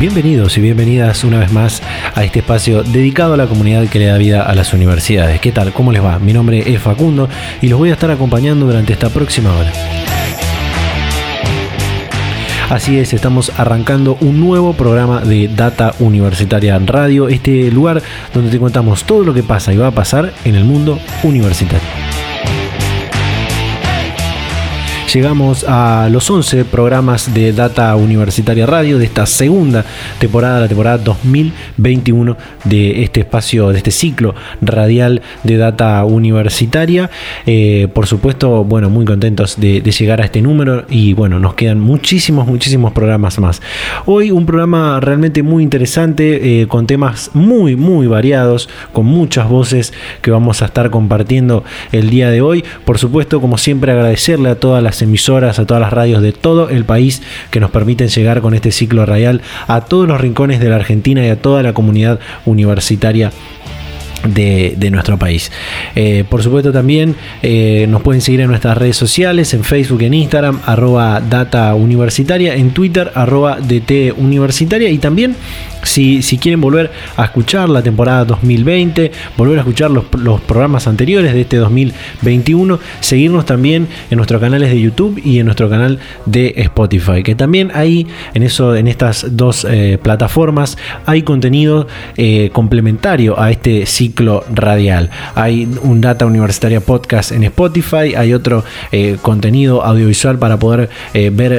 Bienvenidos y bienvenidas una vez más a este espacio dedicado a la comunidad que le da vida a las universidades. ¿Qué tal? ¿Cómo les va? Mi nombre es Facundo y los voy a estar acompañando durante esta próxima hora. Así es, estamos arrancando un nuevo programa de Data Universitaria Radio, este lugar donde te contamos todo lo que pasa y va a pasar en el mundo universitario. Llegamos a los 11 programas de Data Universitaria Radio de esta segunda temporada, la temporada 2021 de este espacio, de este ciclo radial de Data Universitaria. Eh, por supuesto, bueno, muy contentos de, llegar a este número y bueno, nos quedan muchísimos, muchísimos programas más. Hoy un programa realmente muy interesante, eh, con temas muy, muy variados, con muchas voces que vamos a estar compartiendo el día de hoy. Por supuesto, como siempre, agradecerle a todas las emisoras, a todas las radios de todo el país que nos permiten llegar con este ciclo radial a todos los rincones de la Argentina y a toda la comunidad universitaria de, nuestro país. Eh, por supuesto también eh, nos pueden seguir en nuestras redes sociales, en Facebook, en Instagram, arroba data universitaria, en Twitter, arroba DT universitaria y también si, quieren volver a escuchar la temporada 2020, volver a escuchar los, programas anteriores de este 2021, seguirnos también en nuestros canales de YouTube y en nuestro canal de Spotify, que también ahí en, eso, en estas dos eh, plataformas hay contenido complementario a este ciclo radial. Hay un Data Universitaria Podcast en Spotify, hay otro eh, contenido audiovisual para poder ver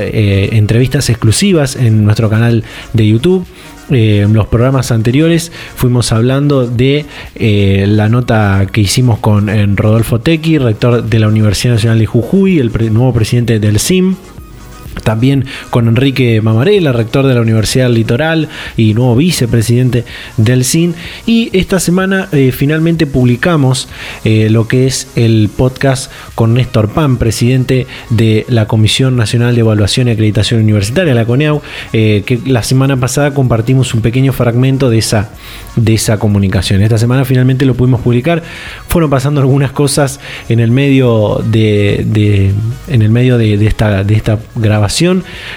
entrevistas exclusivas en nuestro canal de YouTube. Eh, en los programas anteriores fuimos hablando de eh, la nota que hicimos con Rodolfo Tequi, rector de la Universidad Nacional de Jujuy, el nuevo presidente del CIM. También con Enrique Mamarela, rector de la Universidad Litoral y nuevo vicepresidente del CIN. Y esta semana eh, finalmente publicamos eh, lo que es el podcast con Néstor Pan, presidente de la Comisión Nacional de Evaluación y Acreditación Universitaria, la CONEAU, eh, que la semana pasada compartimos un pequeño fragmento de esa, de esa comunicación. Esta semana finalmente lo pudimos publicar. Fueron pasando algunas cosas en el medio de, en el medio de, esta, de esta grabación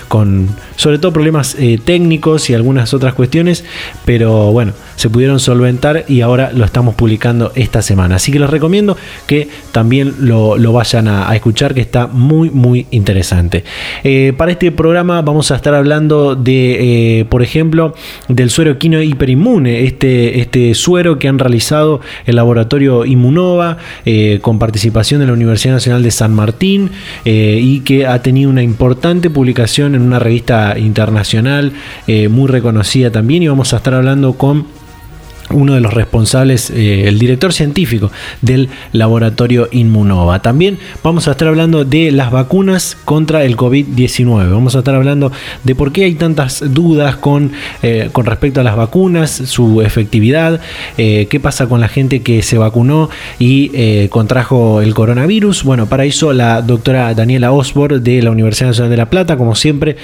con sobre todo problemas eh, técnicos y algunas otras cuestiones, pero bueno, se pudieron solventar y ahora lo estamos publicando esta semana. Así que les recomiendo que también lo, vayan a, escuchar, que está muy, muy interesante. Eh, para este programa vamos a estar hablando de, eh, por ejemplo, del suero quino hiperinmune, este, este suero que han realizado el laboratorio Inmunova con participación de la Universidad Nacional de San Martín y que ha tenido una importante publicación en una revista internacional eh, muy reconocida también y vamos a estar hablando con uno de los responsables, eh, el director científico del laboratorio Inmunova. También vamos a estar hablando de las vacunas contra el COVID-19. Vamos a estar hablando de por qué hay tantas dudas con, eh, con respecto a las vacunas, su efectividad, eh, qué pasa con la gente que se vacunó y contrajo el coronavirus. Bueno, para eso la doctora Daniela Osborne de la Universidad Nacional de La Plata, como siempre,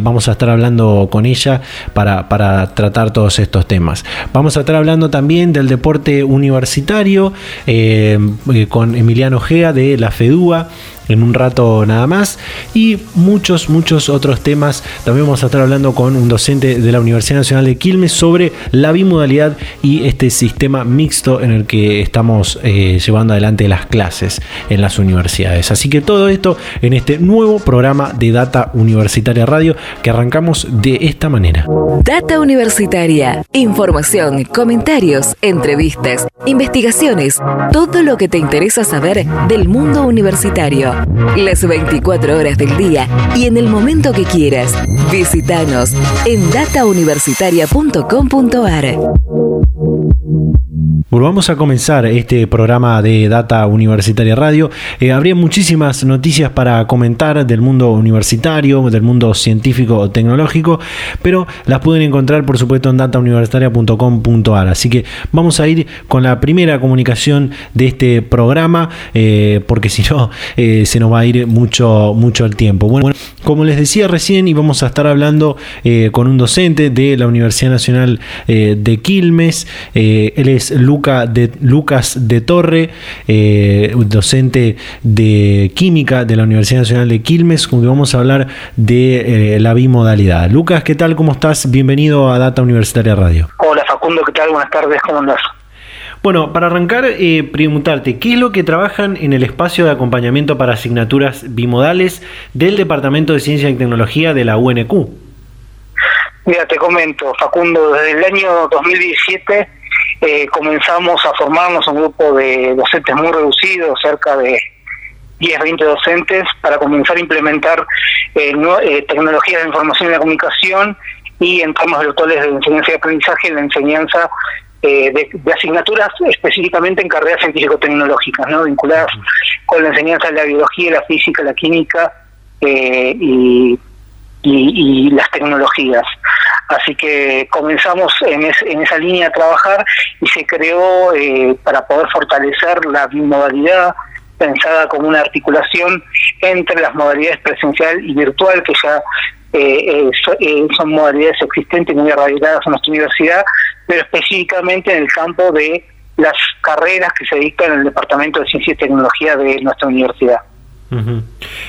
vamos a estar hablando con ella para, para tratar todos estos temas. Vamos a estar hablando también del deporte universitario eh, eh, con Emiliano Gea de la FEDUA en un rato nada más y muchos, muchos otros temas. También vamos a estar hablando con un docente de la Universidad Nacional de Quilmes sobre la bimodalidad y este sistema mixto en el que estamos eh, llevando adelante las clases en las universidades. Así que todo esto en este nuevo programa de Data Universitaria Radio que arrancamos de esta manera. Data Universitaria, información, comentarios, entrevistas, investigaciones, todo lo que te interesa saber del mundo universitario las 24 horas del día y en el momento que quieras. Visítanos en datauniversitaria.com.ar. Bueno, vamos a comenzar este programa de Data Universitaria Radio. Eh, habría muchísimas noticias para comentar del mundo universitario, del mundo científico o tecnológico, pero las pueden encontrar por supuesto en datauniversitaria.com.ar. Así que vamos a ir con la primera comunicación de este programa, eh, porque si no eh, se nos va a ir mucho, mucho el tiempo. Bueno, como les decía recién, íbamos a estar hablando con un docente de la Universidad Nacional de Quilmes. él es Lucas de, Lucas de Torre, eh, docente de química de la Universidad Nacional de Quilmes, con que vamos a hablar de eh, la bimodalidad. Lucas, ¿qué tal? ¿Cómo estás? Bienvenido a Data Universitaria Radio. Hola Facundo, ¿qué tal? Buenas tardes, ¿cómo andás? Bueno, para arrancar, eh, preguntarte, ¿qué es lo que trabajan en el espacio de acompañamiento para asignaturas bimodales del Departamento de Ciencia y Tecnología de la UNQ? Mira, te comento, Facundo, desde el año 2017 eh, comenzamos a formarnos un grupo de docentes muy reducidos, cerca de 10, 20 docentes, para comenzar a implementar eh, eh, tecnologías de información y de comunicación y entramos virtuales de enseñanza y aprendizaje en la enseñanza de, asignaturas específicamente en carreras científico-tecnológicas, ¿no? vinculadas con la enseñanza de la biología, la física, la química y, y, las tecnologías. Así que comenzamos en, esa línea a trabajar y se creó eh, para poder fortalecer la bimodalidad pensada como una articulación entre las modalidades presencial y virtual que ya eh, eh, son modalidades existentes muy arraigadas en nuestra universidad, pero específicamente en el campo de las carreras que se dictan en el Departamento de Ciencia y Tecnología de nuestra universidad.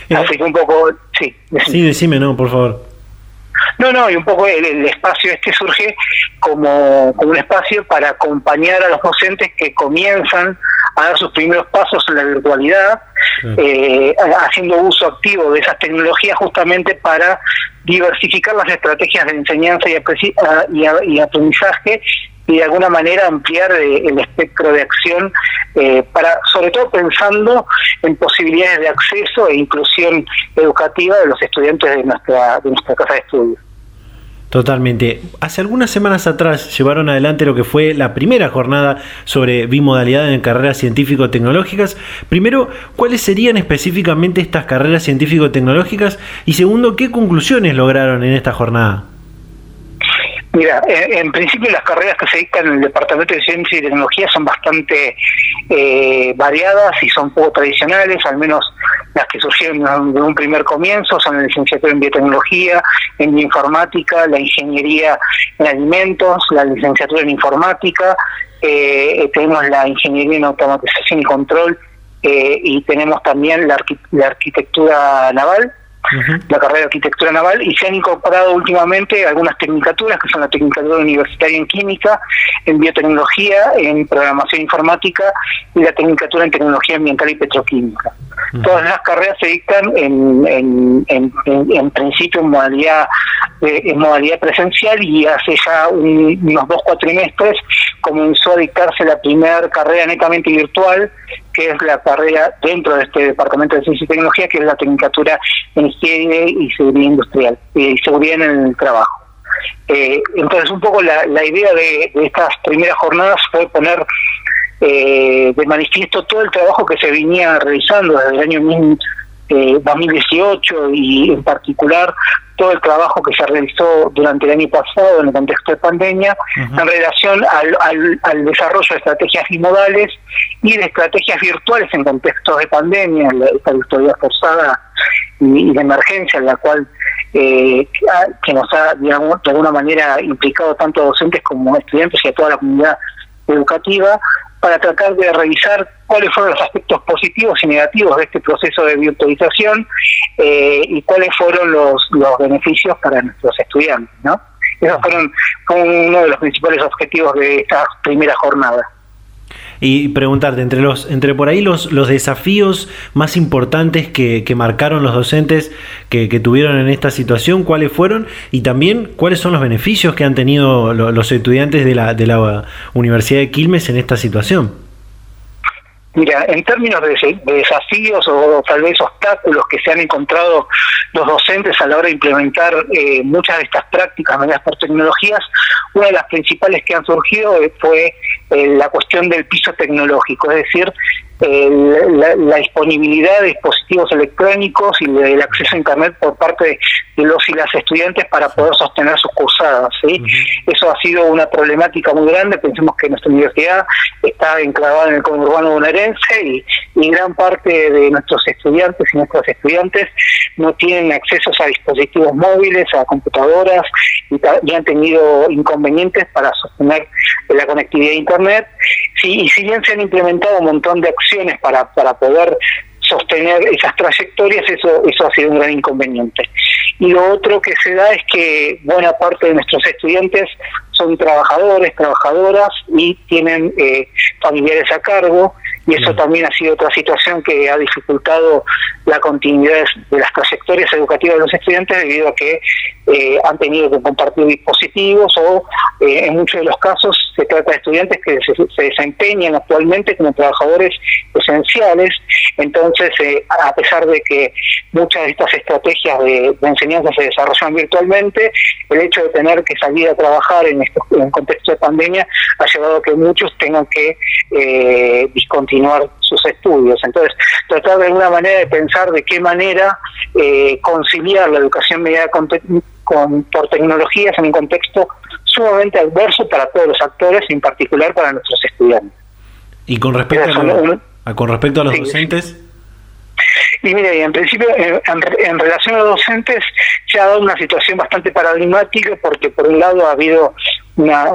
Así que un poco, sí. Sí, decime, no, por favor. No, no, y un poco el, espacio este surge como, como, un espacio para acompañar a los docentes que comienzan a dar sus primeros pasos en la virtualidad, eh, haciendo uso activo de esas tecnologías justamente para diversificar las estrategias de enseñanza y, y aprendizaje y de alguna manera ampliar eh, el espectro de acción eh, para sobre todo pensando en posibilidades de acceso e inclusión educativa de los estudiantes de nuestra de nuestra casa de estudios. Totalmente. Hace algunas semanas atrás llevaron adelante lo que fue la primera jornada sobre bimodalidad en carreras científico-tecnológicas. Primero, ¿cuáles serían específicamente estas carreras científico-tecnológicas? Y segundo, ¿qué conclusiones lograron en esta jornada? Mira, en, principio las carreras que se dictan en el Departamento de Ciencia y Tecnología son bastante eh, variadas y son poco tradicionales, al menos las que surgieron de un primer comienzo, son la licenciatura en biotecnología, en bioinformática, la ingeniería en alimentos, la licenciatura en informática, eh, tenemos la ingeniería en automatización y control eh, y tenemos también la arquitectura naval la carrera de arquitectura naval y se han incorporado últimamente algunas tecnicaturas que son la tecnicatura universitaria en química, en biotecnología, en programación informática y la tecnicatura en tecnología ambiental y petroquímica. Todas las carreras se dictan en, en, en, principio en modalidad, eh, en modalidad presencial y hace ya unos dos cuatrimestres comenzó a dictarse la primera carrera netamente virtual que es la carrera dentro de este Departamento de Ciencia y Tecnología, que es la Tecnicatura en Higiene y Seguridad Industrial, y Seguridad en el Trabajo. Eh, entonces, un poco la, idea de, estas primeras jornadas fue poner eh, de manifiesto todo el trabajo que se venía realizando desde el año 2018 eh, y en particular todo el trabajo que se realizó durante el año pasado en el contexto de pandemia en relación al, desarrollo de estrategias bimodales y de estrategias virtuales en contextos de pandemia, esta virtualidad forzada y, de emergencia en la cual eh, que nos ha digamos, de alguna manera implicado tanto a docentes como a estudiantes y a toda la comunidad educativa para tratar de revisar cuáles fueron los aspectos positivos y negativos de este proceso de virtualización eh, y cuáles fueron los, los beneficios para nuestros estudiantes, ¿no? Esos fueron, uno de los principales objetivos de esta primera jornada y preguntarte, entre los, entre por ahí los, los desafíos más importantes que, marcaron los docentes que, que, tuvieron en esta situación, cuáles fueron, y también cuáles son los beneficios que han tenido los estudiantes de la, de la Universidad de Quilmes en esta situación. Mira, en términos de, desafíos o tal vez obstáculos que se han encontrado los docentes a la hora de implementar eh, muchas de estas prácticas medidas por tecnologías, una de las principales que han surgido fue eh, la cuestión del piso tecnológico, es decir, la, disponibilidad de dispositivos electrónicos y el acceso a Internet por parte de los y las estudiantes para poder sostener sus cursadas. ¿sí? Eso ha sido una problemática muy grande. Pensemos que nuestra universidad está enclavada en el conurbano bonaerense y, y gran parte de nuestros estudiantes y nuestras estudiantes no tienen acceso a dispositivos móviles, a computadoras y, han tenido inconvenientes para sostener la conectividad a Internet. Sí, y si bien se han implementado un montón de acciones para, para poder sostener esas trayectorias, eso, eso ha sido un gran inconveniente. Y lo otro que se da es que buena parte de nuestros estudiantes son trabajadores, trabajadoras y tienen eh, familiares a cargo y eso también ha sido otra situación que ha dificultado la continuidad de las trayectorias educativas de los estudiantes debido a que eh, han tenido que compartir dispositivos o eh, en muchos de los casos se trata de estudiantes que se, desempeñan actualmente como trabajadores esenciales, entonces eh, a pesar de que muchas de estas estrategias de, enseñanza se desarrollan virtualmente, el hecho de tener que salir a trabajar en, estos, en contexto de pandemia ha llevado a que muchos tengan que discontinuar sus estudios. Entonces, tratar de alguna manera de pensar de qué manera conciliar la educación mediada con con, por tecnologías en un contexto sumamente adverso para todos los actores, en particular para nuestros estudiantes. ¿Y con respecto, a, con respecto a los docentes? Y mire, en principio, en, relación a los docentes, se ha dado una situación bastante paradigmática porque por un lado ha habido una,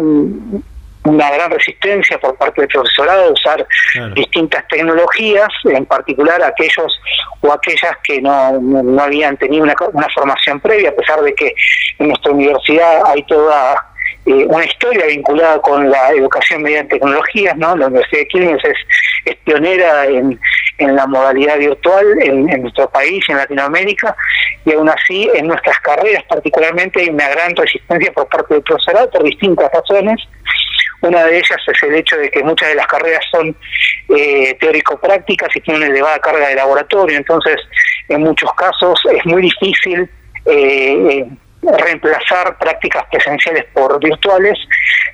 una gran resistencia por parte del profesorado de usar distintas tecnologías, en particular aquellos o aquellas que no, no, habían tenido una, una, formación previa, a pesar de que en nuestra universidad hay toda eh, una historia vinculada con la educación mediante tecnologías, ¿no? La Universidad de Quilmes es, es pionera en, en la modalidad virtual en, en, nuestro país en Latinoamérica, y aún así en nuestras carreras particularmente hay una gran resistencia por parte del profesorado por distintas razones, una de ellas es el hecho de que muchas de las carreras son eh, teórico-prácticas y tienen una elevada carga de laboratorio, entonces en muchos casos es muy difícil eh, reemplazar prácticas presenciales por virtuales.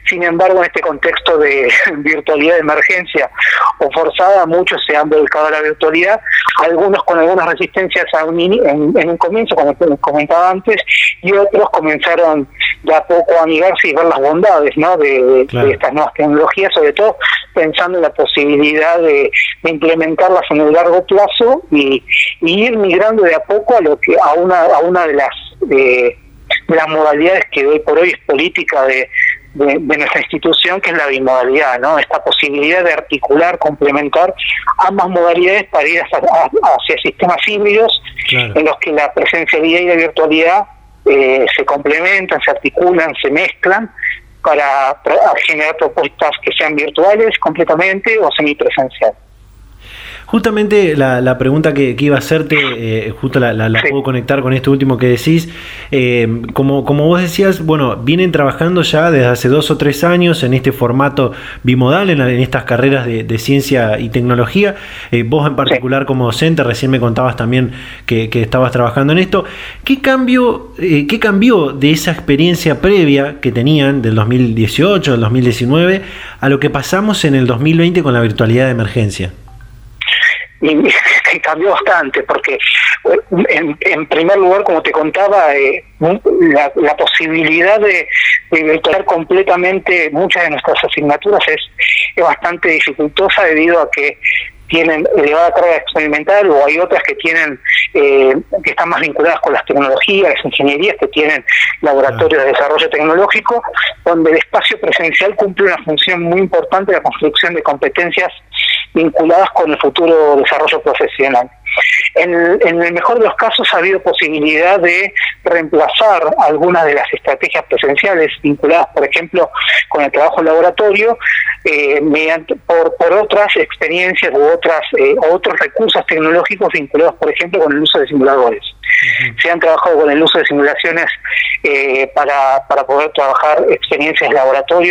Sin embargo, en este contexto de virtualidad de emergencia o forzada, muchos se han dedicado a la virtualidad, algunos con algunas resistencias a un en, en, un comienzo, como comentaba antes, y otros comenzaron de a poco a amigarse y ver las bondades ¿no? de, estas nuevas tecnologías, sobre todo pensando en la posibilidad de, implementarlas en el largo plazo y, ir migrando de a poco a lo que a una a una de las eh, de las modalidades que hoy por hoy es política de, de, nuestra institución, que es la bimodalidad, ¿no? Esta posibilidad de articular, complementar ambas modalidades para ir hacia, sistemas híbridos en los que la presencialidad y la virtualidad eh, se complementan, se articulan, se mezclan para generar propuestas que sean virtuales completamente o semipresenciales. Justamente la, pregunta que, iba a hacerte, eh, justo la, puedo conectar con esto último que decís. Eh, como, como vos decías, bueno, vienen trabajando ya desde hace dos o tres años en este formato bimodal, en, estas carreras de, ciencia y tecnología. Eh, vos en particular como docente, recién me contabas también que, estabas trabajando en esto. ¿Qué, cambio, ¿Qué cambió de esa experiencia previa que tenían del 2018, del 2019, a lo que pasamos en el 2020 con la virtualidad de emergencia? y cambió bastante, porque en, en, primer lugar, como te contaba, eh, la, posibilidad de, de completamente muchas de nuestras asignaturas es, es bastante dificultosa debido a que tienen elevada carga experimental o hay otras que tienen eh, que están más vinculadas con las tecnologías, las ingenierías que tienen laboratorios de desarrollo tecnológico, donde el espacio presencial cumple una función muy importante de la construcción de competencias vinculadas con el futuro desarrollo profesional. En, el mejor de los casos ha habido posibilidad de reemplazar algunas de las estrategias presenciales vinculadas, por ejemplo, con el trabajo en laboratorio, eh, mediante por, por otras experiencias u otras eh, otros recursos tecnológicos vinculados, por ejemplo, con el uso de simuladores. Se han trabajado con el uso de simulaciones eh, para, para poder trabajar experiencias de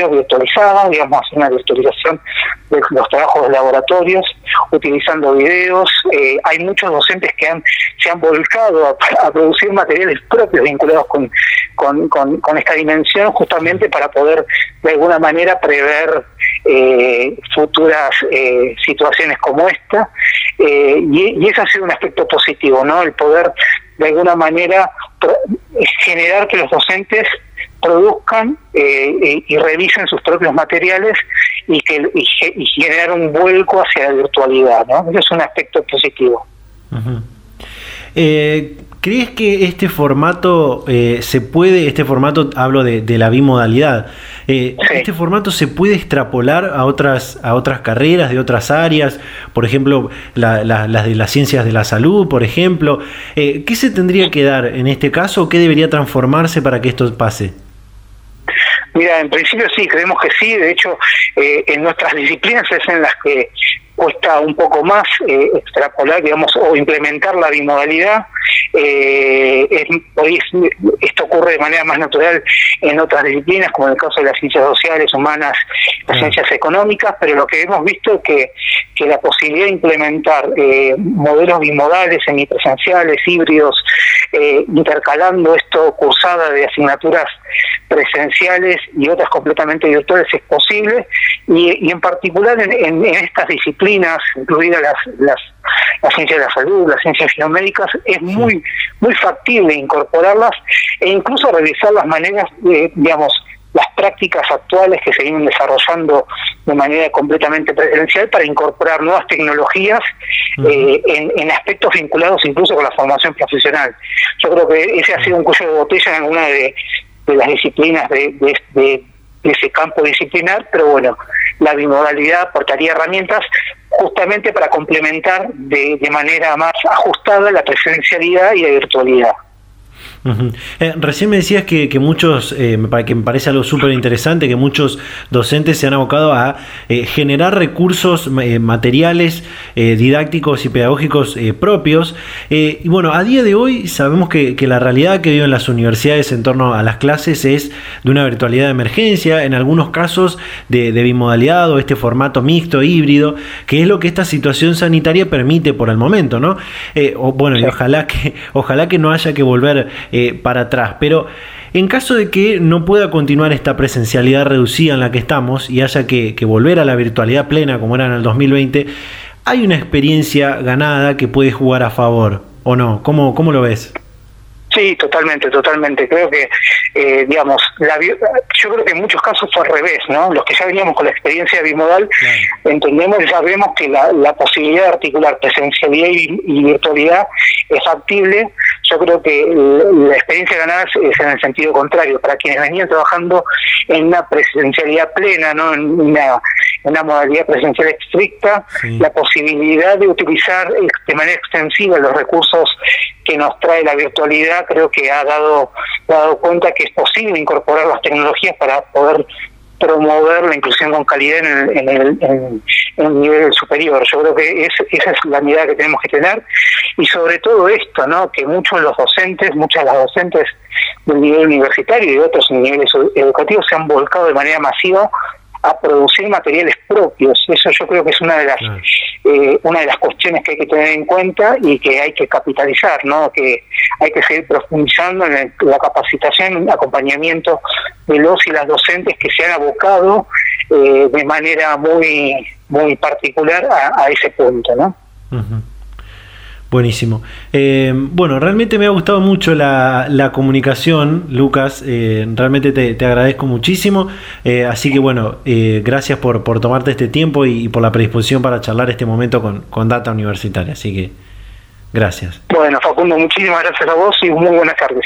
virtualizadas, digamos, una virtualización de los trabajos de laboratorios, utilizando videos. Eh, hay muchos docentes que han, se han volcado a, producir materiales propios vinculados con, con, con, esta dimensión, justamente para poder de alguna manera prever eh, futuras eh, situaciones como esta. y, y ese ha sido un aspecto positivo, ¿no? El poder de alguna manera generar que los docentes produzcan eh, y revisen sus propios materiales y que y, generar un vuelco hacia la virtualidad, ¿no? Es un aspecto positivo. eh, ¿Crees que este formato eh, se puede, este formato, hablo de, la bimodalidad, eh, este formato se puede extrapolar a otras, a otras carreras de otras áreas, por ejemplo, las de las ciencias de la salud, por ejemplo? Eh, ¿Qué se tendría que dar en este caso? ¿Qué debería transformarse para que esto pase? Mira, en principio sí, creemos que sí. De hecho, en nuestras disciplinas es en las que cuesta un poco más eh, extrapolar, digamos, o implementar la bimodalidad. Eh, hoy esto ocurre de manera más natural en otras disciplinas, como en el caso de las ciencias sociales, humanas, las ciencias económicas, pero lo que hemos visto es que, que la posibilidad de implementar eh, modelos bimodales, semipresenciales, híbridos, eh, intercalando esto cursada de asignaturas presenciales y otras completamente virtuales es posible, y, en particular en estas disciplinas incluidas las, las, las ciencias de la salud, las ciencias biomédicas, es muy, muy factible incorporarlas e incluso revisar las maneras, de, digamos, las prácticas actuales que se vienen desarrollando de manera completamente presencial para incorporar nuevas tecnologías eh, en, aspectos vinculados incluso con la formación profesional. Yo creo que ese ha sido un cuello de botella en alguna de, las disciplinas de, de, ese campo disciplinar, pero bueno, la bimodalidad aportaría herramientas justamente para complementar de, de manera más ajustada la presencialidad y la virtualidad. Eh, recién me decías que, muchos, eh, que me parece algo súper interesante, que muchos docentes se han abocado a eh, generar recursos materiales, didácticos y pedagógicos propios. y bueno, a día de hoy sabemos que, la realidad que viven las universidades en torno a las clases es de una virtualidad de emergencia, en algunos casos de, bimodalidad o este formato mixto, híbrido, que es lo que esta situación sanitaria permite por el momento, ¿no? o, bueno, y ojalá que, ojalá que no haya que volver eh, para atrás. Pero en caso de que no pueda continuar esta presencialidad reducida en la que estamos y haya que, volver a la virtualidad plena como era en el 2020, hay una experiencia ganada que puede jugar a favor, ¿o no? ¿Cómo, cómo lo ves? Sí, totalmente, totalmente. Creo que, eh, digamos, la, yo creo que en muchos casos fue al revés, ¿no? Los que ya veníamos con la experiencia bimodal, entendemos y sabemos que la, posibilidad de articular presencialidad y, virtualidad es factible. Yo creo que la experiencia ganada es, en el sentido contrario. Para quienes venían trabajando en una presencialidad plena, ¿no? En una, una modalidad presencial estricta, la posibilidad de utilizar de manera extensiva los recursos que nos trae la virtualidad, creo que ha dado, dado cuenta que es posible incorporar las tecnologías para poder promover la inclusión con calidad en el, en nivel superior. Yo creo que esa es la mirada que tenemos que tener y sobre todo esto, ¿no? que muchos de los docentes, muchas de las docentes del nivel universitario y de otros niveles educativos se han volcado de manera masiva a producir materiales propios. Eso yo creo que es una de las eh, una de las cuestiones que hay que tener en cuenta y que hay que capitalizar, ¿no? Que hay que seguir profundizando en la capacitación, acompañamiento de los y las docentes que se han abocado eh, de manera muy muy particular a, ese punto, ¿no? Buenísimo. Eh, bueno, realmente me ha gustado mucho la, comunicación, Lucas. Eh, realmente te, agradezco muchísimo. Eh, así que bueno, gracias por, por, tomarte este tiempo y, por la predisposición para charlar este momento con, con Data Universitaria. Así que gracias. Bueno, Facundo, muchísimas gracias a vos y muy buenas tardes.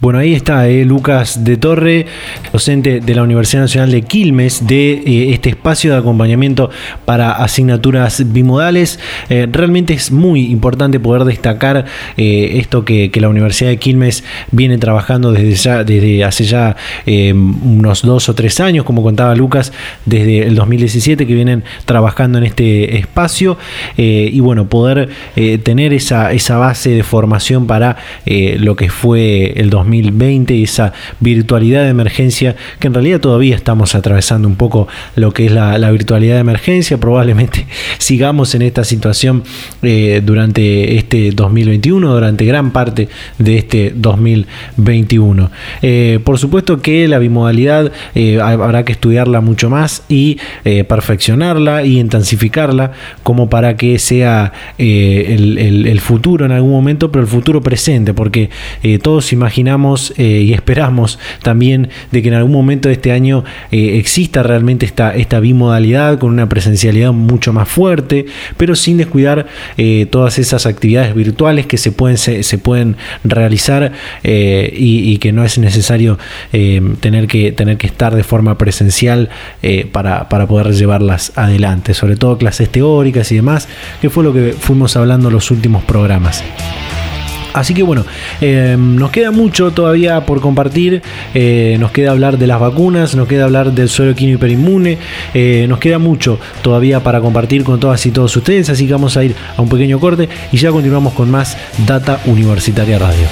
Bueno, ahí está eh, Lucas de Torre, docente de la Universidad Nacional de Quilmes, de eh, este espacio de acompañamiento para asignaturas bimodales. Eh, realmente es muy importante poder destacar esto que, la Universidad de Quilmes viene trabajando desde, ya, desde hace ya unos dos o tres años, como contaba Lucas, desde el 2017 que vienen trabajando en este espacio. y bueno, poder tener esa, esa base de formación para lo que fue el 2017 2020 y esa virtualidad de emergencia que en realidad todavía estamos atravesando un poco lo que es la, virtualidad de emergencia. Probablemente sigamos en esta situación eh, durante este 2021, durante gran parte de este 2021. Eh, por supuesto que la bimodalidad eh, habrá que estudiarla mucho más y perfeccionarla y intensificarla como para que sea el, el, futuro en algún momento, pero el futuro presente, porque todos imaginamos eh, y esperamos también de que en algún momento de este año eh, exista realmente esta, esta bimodalidad con una presencialidad mucho más fuerte, pero sin descuidar eh, todas esas actividades virtuales que se pueden, se, pueden realizar y, que no es necesario tener, que, tener que estar de forma presencial para, para poder llevarlas adelante, sobre todo clases teóricas y demás, que fue lo que fuimos hablando en los últimos programas. Así que bueno, eh, nos queda mucho todavía por compartir. Eh, nos queda hablar de las vacunas, nos queda hablar del suelo quino hiperinmune. Eh, nos queda mucho todavía para compartir con todas y todos ustedes. Así que vamos a ir a un pequeño corte y ya continuamos con más Data Universitaria Radio.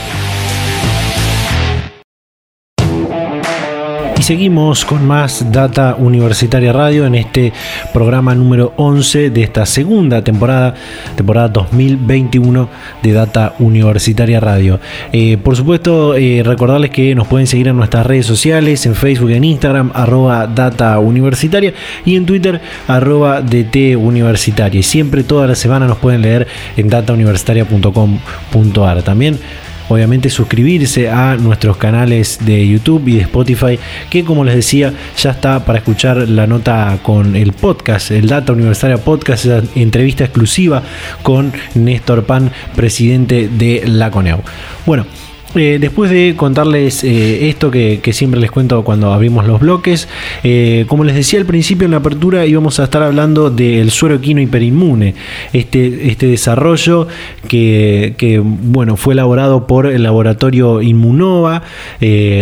Seguimos con más Data Universitaria Radio en este programa número 11 de esta segunda temporada, temporada 2021 de Data Universitaria Radio. Eh, por supuesto, eh, recordarles que nos pueden seguir en nuestras redes sociales, en Facebook, en Instagram, arroba Data Universitaria y en Twitter, arroba DT Universitaria. Y siempre, toda la semana, nos pueden leer en datauniversitaria.com.ar. También obviamente suscribirse a nuestros canales de YouTube y de Spotify, que como les decía, ya está para escuchar la nota con el podcast, el Data Universitaria Podcast, entrevista exclusiva con Néstor Pan, presidente de la CONEU. Bueno, eh, después de contarles eh, esto que, siempre les cuento cuando abrimos los bloques, eh, como les decía al principio en la apertura, íbamos a estar hablando del suero equino hiperinmune, este, este desarrollo que, bueno, fue elaborado por el laboratorio Inmunova,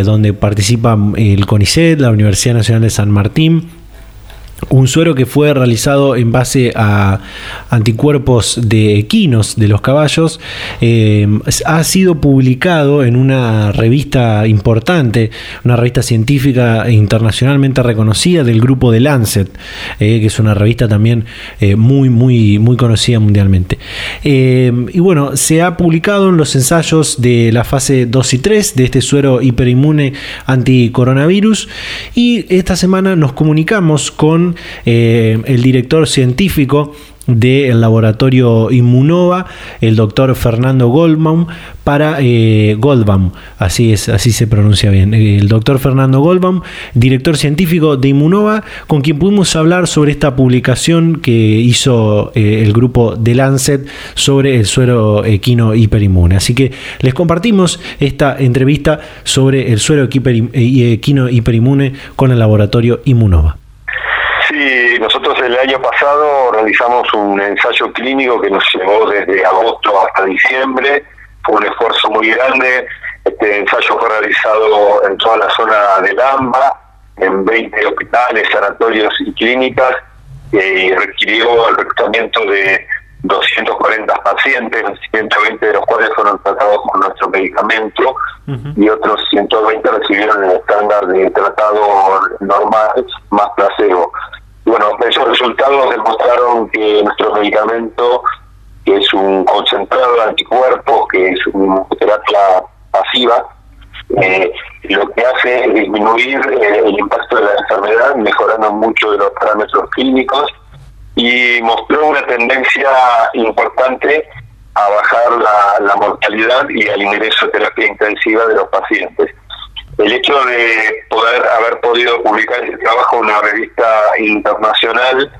donde participa el CONICET, la Universidad Nacional de San Martín un suero que fue realizado en base a anticuerpos de equinos de los caballos eh, ha sido publicado en una revista importante, una revista científica e internacionalmente reconocida del grupo de Lancet, eh, que es una revista también eh, muy, muy, muy conocida mundialmente. y bueno, se ha publicado en los ensayos de la fase 2 y 3 de este suero hiperinmune anticoronavirus y esta semana nos comunicamos con eh, el director científico del laboratorio Inmunova, el doctor Fernando Goldbaum, para eh, Goldbaum, así es, así se pronuncia bien, el doctor Fernando Goldbaum, director científico de Inmunova, con quien pudimos hablar sobre esta publicación que hizo eh, el grupo de Lancet sobre el suero equino hiperinmune. Así que les compartimos esta entrevista sobre el suero equino hiperinmune con el laboratorio Inmunova. Sí, nosotros el año pasado realizamos un ensayo clínico que nos llevó desde agosto hasta diciembre. Fue un esfuerzo muy grande. Este ensayo fue realizado en toda la zona del AMBA, en 20 hospitales, sanatorios y clínicas, y requirió el reclutamiento de 240 pacientes, 120 de los cuales fueron tratados con nuestro medicamento y otros 120 recibieron el estándar de tratado normal más placebo. Bueno, esos resultados demostraron que nuestro medicamento, que es un concentrado de anticuerpos, que es una terapia pasiva, eh, lo que hace es disminuir eh, el impacto de la enfermedad, mejorando mucho de los parámetros clínicos y mostró una tendencia importante a bajar la, la mortalidad y el ingreso de terapia intensiva de los pacientes el hecho de poder haber podido publicar ese trabajo en una revista internacional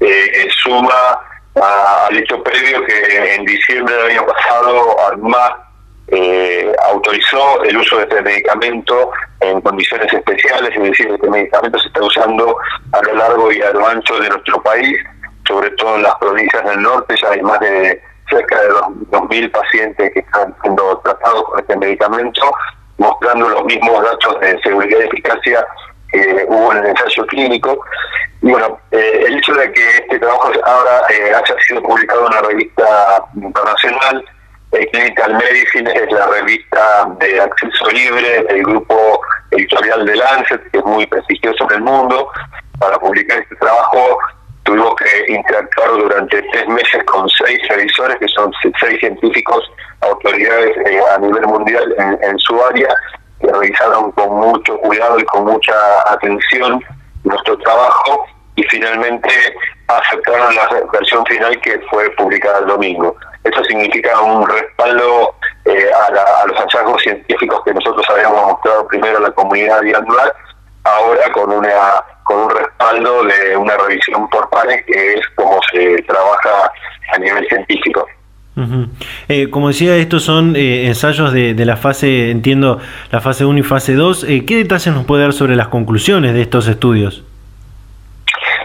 eh, suma al hecho previo que en diciembre del año pasado ARMA eh, autorizó el uso de este medicamento en condiciones especiales, es decir, este medicamento se está usando a lo largo y a lo ancho de nuestro país, sobre todo en las provincias del norte, ya hay más de cerca de 2.000 pacientes que están siendo tratados con este medicamento, mostrando los mismos datos de seguridad y eficacia que hubo en el ensayo clínico. Y bueno, eh, el hecho de que este trabajo ahora eh, haya sido publicado en una revista internacional, eh, Clinical Medicine es la revista de acceso libre del grupo editorial de Lancet, que es muy prestigioso en el mundo. Para publicar este trabajo tuvimos que interactuar durante tres meses con seis revisores, que son seis científicos, autoridades a nivel mundial en su área, que revisaron con mucho cuidado y con mucha atención nuestro trabajo y finalmente aceptaron la versión final que fue publicada el domingo. Eso significa un respaldo eh, a, los hallazgos científicos que nosotros habíamos mostrado primero a la comunidad anual, ahora con una con un respaldo de una revisión por pares que es como se trabaja a nivel científico. Eh, como decía, estos son eh, ensayos de, la fase, entiendo, la fase 1 y fase 2. Eh, ¿Qué detalles nos puede dar sobre las conclusiones de estos estudios?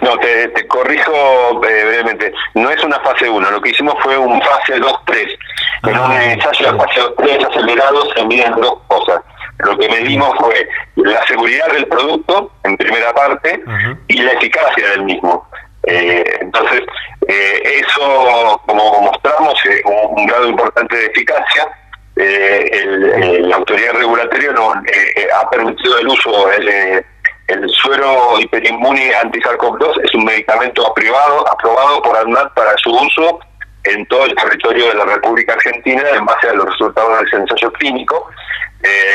No, te, corrijo brevemente. No es una fase 1, lo que hicimos fue un fase 2-3. En un ah, ensayo de fase 3 acelerado se miden dos cosas. Lo que medimos fue la seguridad del producto, en primera parte, y la eficacia del mismo. entonces, eh, eso, como mostramos, es un, grado importante de eficacia. Eh, la autoridad regulatoria no, eh, ha permitido el uso del el suero hiperinmune anti-SARS-CoV-2 es un medicamento aprobado, aprobado por ANMAT para su uso en todo el territorio de la República Argentina en base a los resultados del ensayo clínico.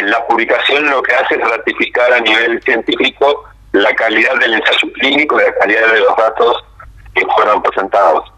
La publicación lo que hace es ratificar a nivel científico la calidad del ensayo clínico y la calidad de los datos que fueron presentados.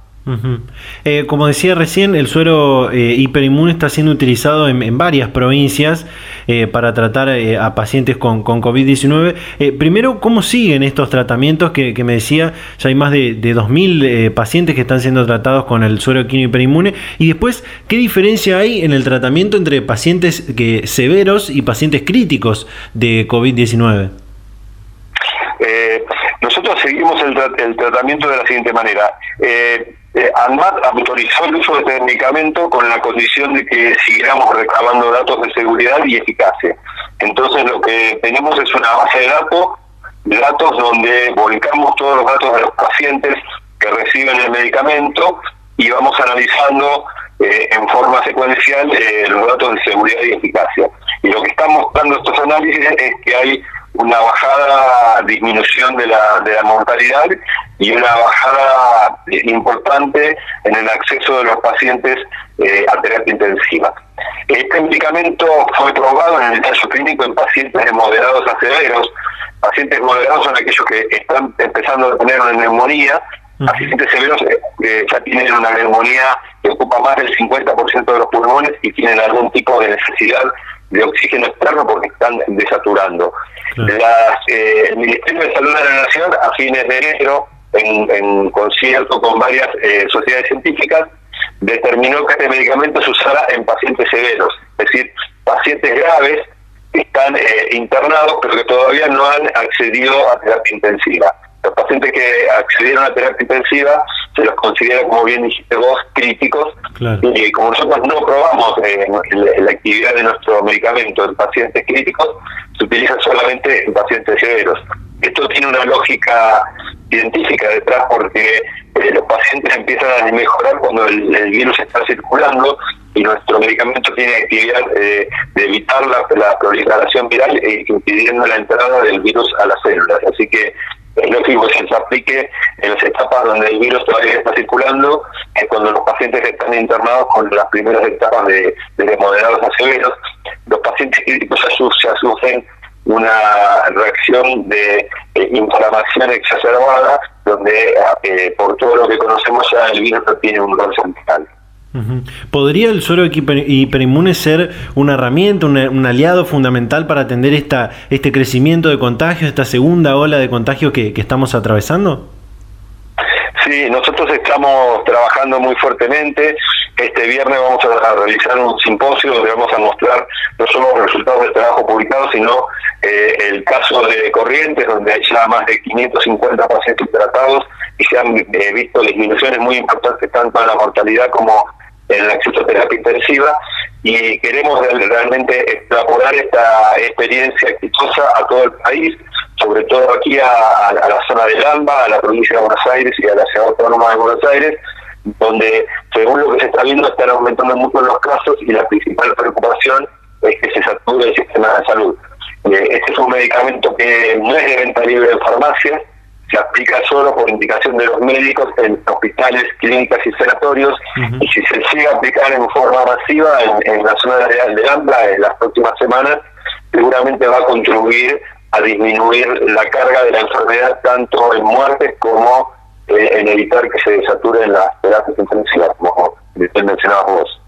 Eh, como decía recién, el suero eh, hiperinmune está siendo utilizado en, varias provincias eh, para tratar a pacientes con, con COVID-19. primero, ¿cómo siguen estos tratamientos? Que, me decía, ya hay más de, de 2.000 pacientes que están siendo tratados con el suero hiperinmune. Y después, ¿qué diferencia hay en el tratamiento entre pacientes que, severos y pacientes críticos de COVID-19? nosotros seguimos el, tratamiento de la siguiente manera. Eh, eh, ANMAT autorizó el uso de este medicamento con la condición de que siguiéramos recabando datos de seguridad y eficacia. Entonces lo que tenemos es una base de datos, datos donde volcamos todos los datos de los pacientes que reciben el medicamento y vamos analizando eh, en forma secuencial los datos de seguridad y eficacia. Y lo que están mostrando estos análisis es que hay una bajada, disminución de la, de la mortalidad y una bajada importante en el acceso de los pacientes eh, a terapia intensiva. Este medicamento fue probado en el ensayo clínico en pacientes de moderados a severos. Pacientes moderados son aquellos que están empezando a tener una neumonía. Pacientes severos eh, ya tienen una neumonía que ocupa más del 50% de los pulmones y tienen algún tipo de necesidad de oxígeno externo porque están desaturando. Las, eh, el Ministerio de Salud de la Nación, a fines de enero, en, concierto con varias eh, sociedades científicas, determinó que este medicamento se usara en pacientes severos, es decir, pacientes graves que están eh, internados pero que todavía no han accedido a terapia intensiva. Los pacientes que accedieron a terapia intensiva se los considera, como bien dijiste vos, críticos. Y como nosotros no probamos eh, la, actividad de nuestro medicamento en pacientes críticos, se utiliza solamente en pacientes severos. Esto tiene una lógica científica detrás porque eh, los pacientes empiezan a mejorar cuando el, virus está circulando y nuestro medicamento tiene actividad eh, de evitar la, la proliferación viral e impidiendo la entrada del virus a las células. Así que es lógico que se aplique en las etapas donde el virus todavía está circulando, es cuando los pacientes están internados con las primeras etapas de, de moderados a severos. Los pacientes críticos ya sufren una reacción de inflamación exacerbada, donde eh, por todo lo que conocemos ya el virus tiene un rol central. ¿Podría el suero hiperinmune ser una herramienta, un aliado fundamental para atender esta, este crecimiento de contagios, esta segunda ola de contagios que, estamos atravesando? Sí, nosotros estamos trabajando muy fuertemente. Este viernes vamos a, realizar un simposio donde vamos a mostrar no solo los resultados del trabajo publicado, sino eh, el caso de Corrientes, donde hay ya más de 550 pacientes tratados y se han eh, visto disminuciones muy importantes tanto en la mortalidad como en la acceso a terapia intensiva y queremos realmente extrapolar esta experiencia exitosa a todo el país, sobre todo aquí a, la zona de Lamba, a la provincia de Buenos Aires y a la ciudad autónoma de Buenos Aires, donde según lo que se está viendo están aumentando mucho los casos y la principal preocupación es que se sature el sistema de salud. Eh, este es un medicamento que no es de venta libre en farmacias, se aplica solo por indicación de los médicos en hospitales, clínicas y sanatorios, y si se sigue a aplicar en forma masiva en, la zona de, de AMBLA en las próximas semanas, seguramente va a contribuir a disminuir la carga de la enfermedad tanto en muertes como eh, en evitar que se desaturen las terapias intensivas, como mencionabas vos.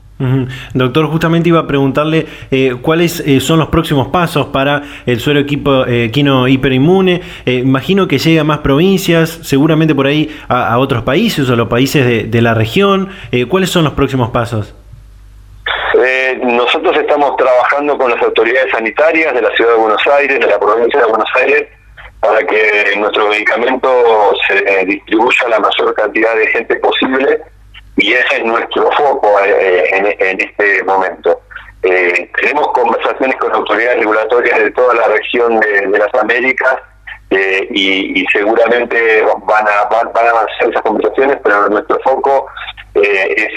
Doctor, justamente iba a preguntarle eh, cuáles eh, son los próximos pasos para el suero equipo eh, quino hiperinmune. imagino que llega a más provincias, seguramente por ahí a, otros países o a los países de, de la región. ¿Cuáles son los próximos pasos? nosotros estamos trabajando con las autoridades sanitarias de la ciudad de Buenos Aires, de la provincia de Buenos Aires, para que nuestro medicamento se distribuya a la mayor cantidad de gente posible y ese es nuestro foco eh, en, este momento. Eh, tenemos conversaciones con autoridades regulatorias de toda la región de, las Américas eh, y, seguramente van a, van, a avanzar esas conversaciones, pero nuestro foco eh, es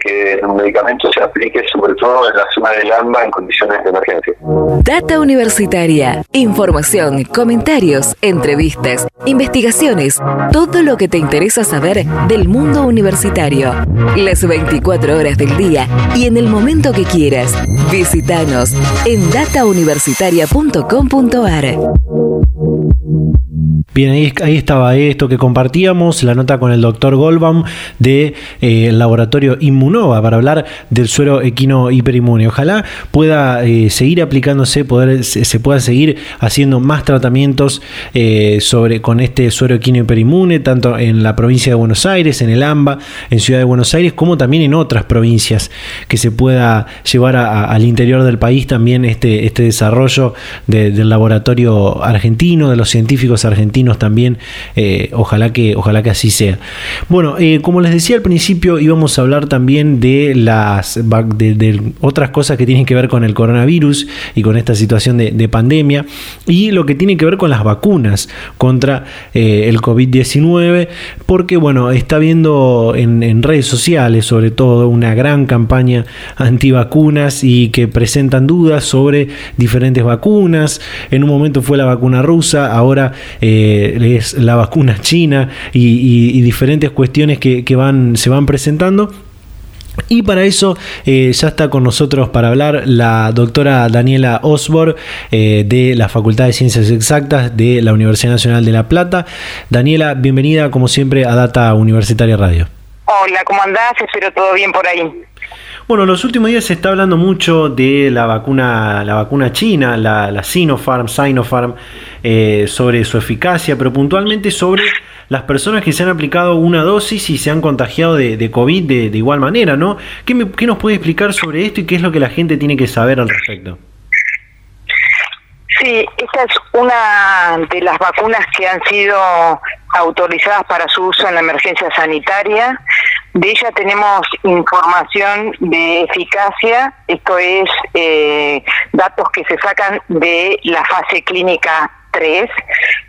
que el medicamento se aplique sobre todo en la zona del AMBA en condiciones de emergencia. Data Universitaria. Información, comentarios, entrevistas, investigaciones, todo lo que te interesa saber del mundo universitario. Las 24 horas del día y en el momento que quieras. Visítanos en datauniversitaria.com.ar. Thank you. Bien, ahí, estaba esto que compartíamos, la nota con el doctor Goldbaum del de, eh, laboratorio Inmunova para hablar del suero equino hiperinmune. Ojalá pueda eh, seguir aplicándose, poder, se, pueda seguir haciendo más tratamientos eh, sobre, con este suero equino hiperinmune, tanto en la provincia de Buenos Aires, en el AMBA, en Ciudad de Buenos Aires, como también en otras provincias, que se pueda llevar al interior del país también este, este desarrollo del laboratorio argentino, de los científicos argentinos también. Eh, ojalá, que, ojalá que así sea. Bueno, eh, como les decía al principio, íbamos a hablar también de las de, otras cosas que tienen que ver con el coronavirus y con esta situación de, pandemia y lo que tiene que ver con las vacunas contra eh, el COVID-19, porque bueno, está viendo en, en redes sociales sobre todo una gran campaña antivacunas y que presentan dudas sobre diferentes vacunas. En un momento fue la vacuna rusa, ahora es la vacuna china y, diferentes cuestiones que, van, se van presentando. Y para eso eh, ya está con nosotros para hablar la doctora Daniela Osborne eh, de la Facultad de Ciencias Exactas de la Universidad Nacional de La Plata. Daniela, bienvenida como siempre a Data Universitaria Radio. Hola, ¿cómo andás? Espero todo bien por ahí. Bueno, los últimos días se está hablando mucho de la vacuna, la vacuna china, la, la Sinopharm, Sinopharm, eh, sobre su eficacia, pero puntualmente sobre las personas que se han aplicado una dosis y se han contagiado de, COVID de, igual manera, ¿no? ¿Qué, ¿Qué nos puede explicar sobre esto y qué es lo que la gente tiene que saber al respecto? Sí, esta es una de las vacunas que han sido autorizadas para su uso en la emergencia sanitaria. De ella tenemos información de eficacia, esto es eh, datos que se sacan de la fase clínica 3,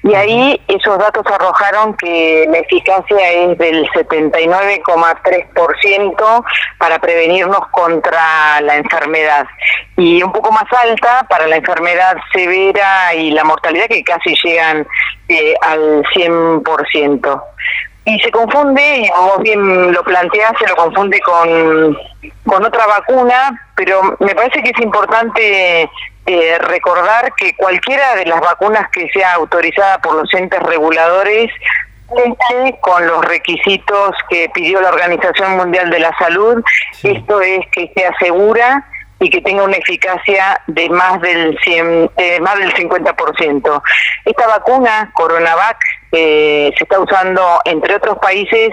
y ahí esos datos arrojaron que la eficacia es del 79,3% para prevenirnos contra la enfermedad. Y un poco más alta para la enfermedad severa y la mortalidad que casi llegan eh, al 100% y se confunde, vos bien lo planteás, se lo confunde con, con otra vacuna, pero me parece que es importante eh, recordar que cualquiera de las vacunas que sea autorizada por los entes reguladores cumple con los requisitos que pidió la Organización Mundial de la Salud. Esto es que sea segura y que tenga una eficacia de más del 100, de más del 50%. Esta vacuna, Coronavac, eh, se está usando, entre otros países,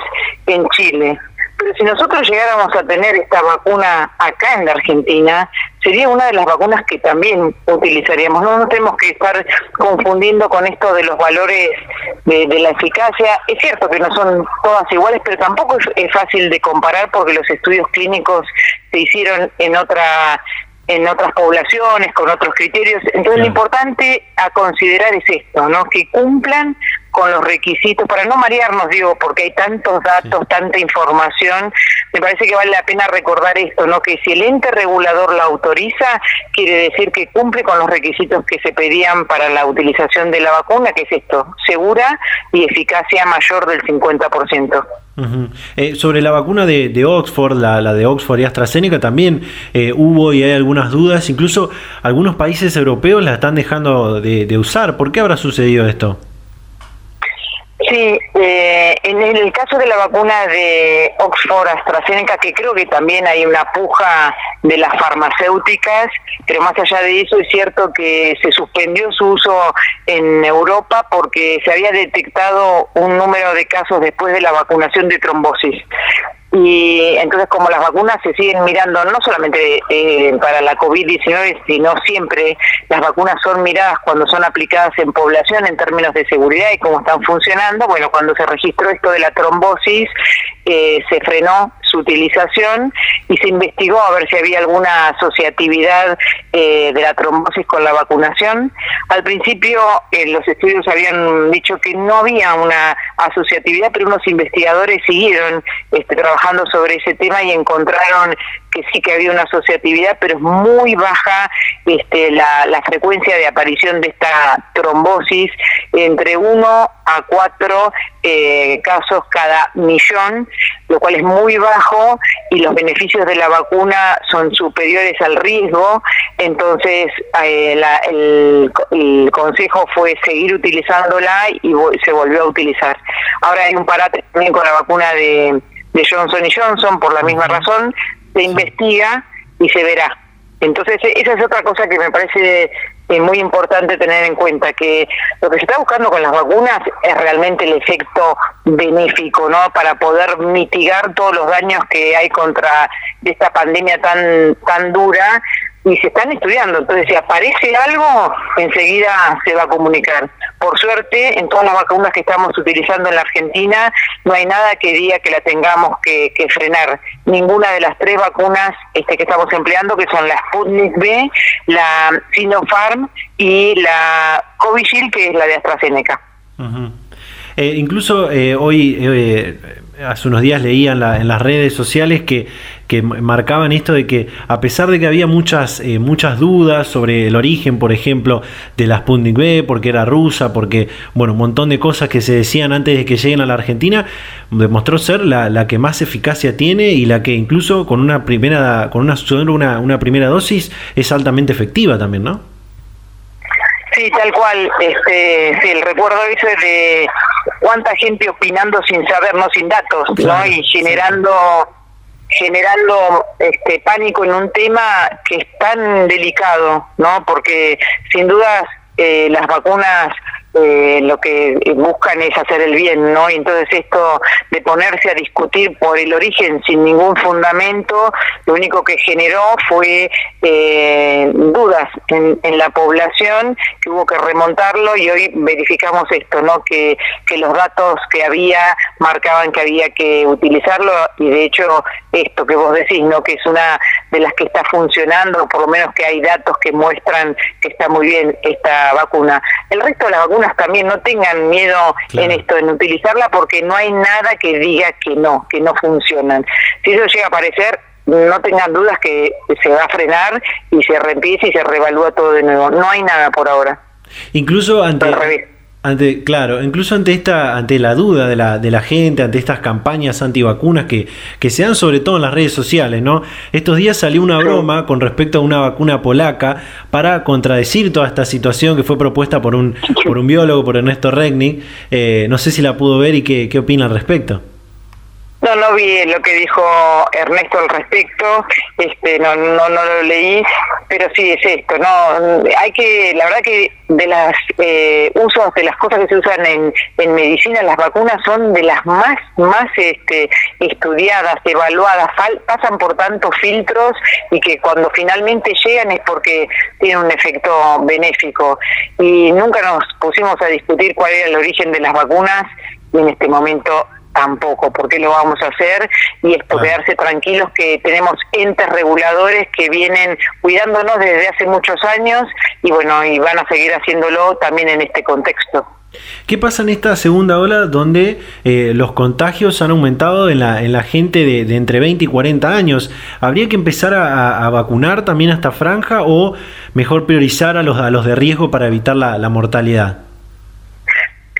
en Chile. Pero si nosotros llegáramos a tener esta vacuna acá en la Argentina, sería una de las vacunas que también utilizaríamos. No nos tenemos que estar confundiendo con esto de los valores de, la eficacia. Es cierto que no son todas iguales, pero tampoco es fácil de comparar porque los estudios clínicos se hicieron en otra en otras poblaciones, con otros criterios. Entonces lo importante a considerar es esto, ¿no? Que cumplan con los requisitos, para no marearnos, digo, porque hay tantos datos, tanta información, me parece que vale la pena recordar esto, ¿no? Que si el ente regulador la autoriza, quiere decir que cumple con los requisitos que se pedían para la utilización de la vacuna, que es esto, segura y eficacia mayor del 50%. Eh, sobre la vacuna de, Oxford, la, de Oxford y AstraZeneca, también eh, hubo y hay algunas dudas. Incluso algunos países europeos la están dejando de usar. ¿Por qué habrá sucedido esto? Sí, eh, en el caso de la vacuna de Oxford AstraZeneca, que creo que también hay una puja de las farmacéuticas, pero más allá de eso es cierto que se suspendió su uso en Europa porque se había detectado un número de casos después de la vacunación de trombosis y entonces como las vacunas se siguen mirando no solamente eh, para la COVID-19, sino siempre las vacunas son miradas cuando son aplicadas en población en términos de seguridad y cómo están funcionando, bueno, cuando se registró esto de la trombosis, eh, se frenó su utilización y se investigó a ver si había alguna asociatividad eh, de la trombosis con la vacunación. Al principio los estudios habían dicho que no había una asociatividad, pero unos investigadores siguieron este, trabajando sobre ese tema y encontraron que sí que había una asociatividad, pero es muy baja este, la, frecuencia de aparición de esta trombosis, entre 1 a 4 eh, casos cada millón, lo cual es muy bajo y los beneficios de la vacuna son superiores al riesgo, entonces eh, el, el, consejo fue seguir utilizándola y se volvió a utilizar. Ahora hay un parate también con la vacuna de de Johnson y Johnson por la misma razón, se investiga y se verá. Entonces, esa es otra cosa que me parece eh, muy importante tener en cuenta, que lo que se está buscando con las vacunas es realmente el efecto benéfico, ¿no? Para poder mitigar todos los daños que hay contra esta pandemia tan, tan dura y se están estudiando. Entonces, si aparece algo, enseguida se va a comunicar. Por suerte, en todas las vacunas que estamos utilizando en la Argentina, no hay nada que diga que la tengamos que, frenar. Ninguna de las tres vacunas este, que estamos empleando, que son la Sputnik B, la Sinopharm y la Covishield, que es la de AstraZeneca. Eh, incluso eh, hoy, eh, hace unos días leía en, las redes sociales que, que, marcaban esto de que a pesar de que había muchas, muchas dudas sobre el origen, por ejemplo, de la Sputnik B, porque era rusa, porque, bueno, un montón de cosas que se decían antes de que lleguen a la Argentina, demostró ser la, que más eficacia tiene y la que incluso con una primera, con una, una, una primera dosis es altamente efectiva también, ¿no? Sí, tal cual. Este, sí, el recuerdo ese de cuánta gente opinando sin saber, no sin datos, ¿no? Y generando generando este pánico en un tema que es tan delicado, ¿no? Porque sin dudas eh, las vacunas eh, lo que buscan es hacer el bien, ¿no? Y entonces esto de ponerse a discutir por el origen sin ningún fundamento, lo único que generó fue eh, dudas en, la población, que hubo que remontarlo y hoy verificamos esto, ¿no? Que, que los datos que había marcaban que había que utilizarlo y de hecho esto que vos decís, ¿no? Que es una de las que está funcionando, por lo menos que hay datos que muestran que está muy bien esta vacuna. El resto de las vacunas también no tengan miedo en esto, en utilizarla, porque no hay nada que diga que no, que no funcionan. Si eso llega a aparecer, no tengan dudas que se va a frenar y se reempieza y se reevalúa todo de nuevo. No hay nada por ahora. Incluso ante, ante, claro, incluso ante esta, ante la duda de la, de la gente, ante estas campañas antivacunas que, que se dan sobre todo en las redes sociales, ¿no? Estos días salió una broma con respecto a una vacuna polaca para contradecir toda esta situación que fue propuesta por un, por un biólogo, por Ernesto Regni. Eh, no sé si la pudo ver y qué, qué opina al respecto. No, no vi lo que dijo Ernesto al respecto, este, no, no, no lo leí, pero sí es esto, no, hay que, la verdad que de las eh, usos, de las cosas que se usan en, en medicina, las vacunas son de las más, más este, estudiadas, evaluadas, pasan por tantos filtros y que cuando finalmente llegan es porque tienen un efecto benéfico. Y nunca nos pusimos a discutir cuál era el origen de las vacunas y en este momento tampoco, porque lo vamos a hacer y esto quedarse tranquilos que tenemos entes reguladores que vienen cuidándonos desde hace muchos años y bueno, y van a seguir haciéndolo también en este contexto. ¿Qué pasa en esta segunda ola donde eh, los contagios han aumentado en la, en la gente de, entre 20 y 40 años? ¿Habría que empezar a, vacunar también a esta franja o mejor priorizar a los, a los de riesgo para evitar la, la mortalidad?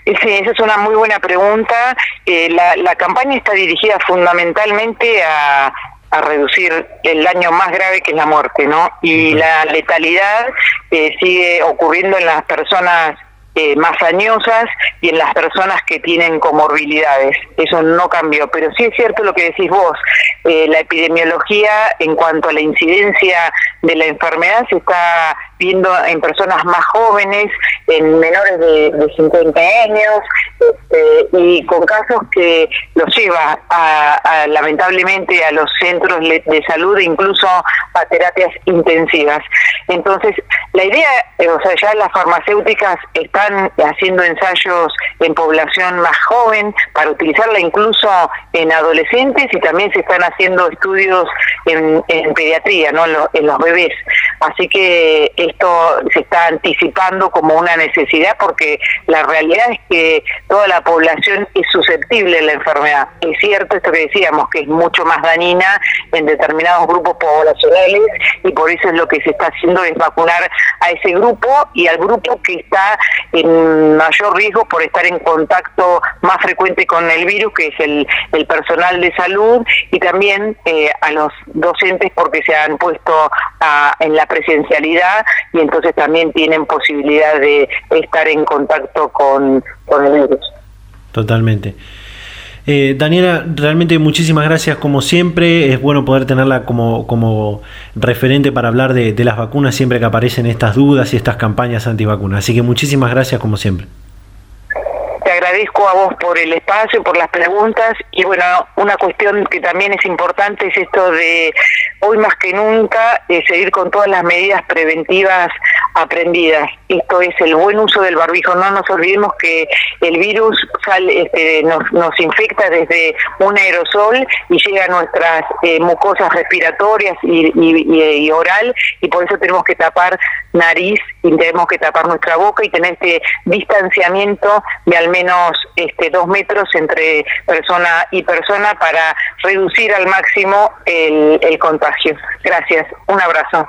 Sí, esa es una muy buena pregunta. Eh, la, la campaña está dirigida fundamentalmente a, a reducir el daño más grave que es la muerte, ¿no? Y la letalidad eh, sigue ocurriendo en las personas eh, más añosas y en las personas que tienen comorbilidades. Eso no cambió, pero sí es cierto lo que decís vos. Eh, la epidemiología en cuanto a la incidencia de la enfermedad se está viendo en personas más jóvenes, en menores de, 50 años, este, y con casos que los lleva a, lamentablemente a los centros de salud, incluso a terapias intensivas. Entonces, la idea, eh, o sea, ya las farmacéuticas están haciendo ensayos en población más joven para utilizarla incluso en adolescentes y también se están haciendo estudios en, pediatría, ¿no? En, los bebés. Así que esto se está anticipando como una necesidad porque la realidad es que toda la población es susceptible a la enfermedad. Es cierto esto que decíamos, que es mucho más dañina en determinados grupos poblacionales y por eso es lo que se está haciendo es vacunar a ese grupo y al grupo que está en mayor riesgo por estar en contacto más frecuente con el virus, que es el, el personal de salud, y también eh, a los docentes porque se han puesto en la presencialidad y entonces también tienen posibilidad de estar en contacto con, con el virus. Totalmente. Eh, Daniela, realmente muchísimas gracias como siempre. Es bueno poder tenerla como, como referente para hablar de, de las vacunas siempre que aparecen estas dudas y estas campañas antivacunas. Así que muchísimas gracias como siempre agradezco a vos por el espacio, por las preguntas. Y bueno, una cuestión que también es importante es esto de hoy más que nunca eh, seguir con todas las medidas preventivas aprendidas. Esto es el buen uso del barbijo. No nos olvidemos que el virus sale, este, nos, nos infecta desde un aerosol y llega a nuestras eh, mucosas respiratorias y, y, oral y por eso tenemos que tapar nariz y tenemos que tapar nuestra boca y tener este distanciamiento de al menos este, dos metros entre persona y persona para reducir al máximo el, el contagio. Gracias. Un abrazo.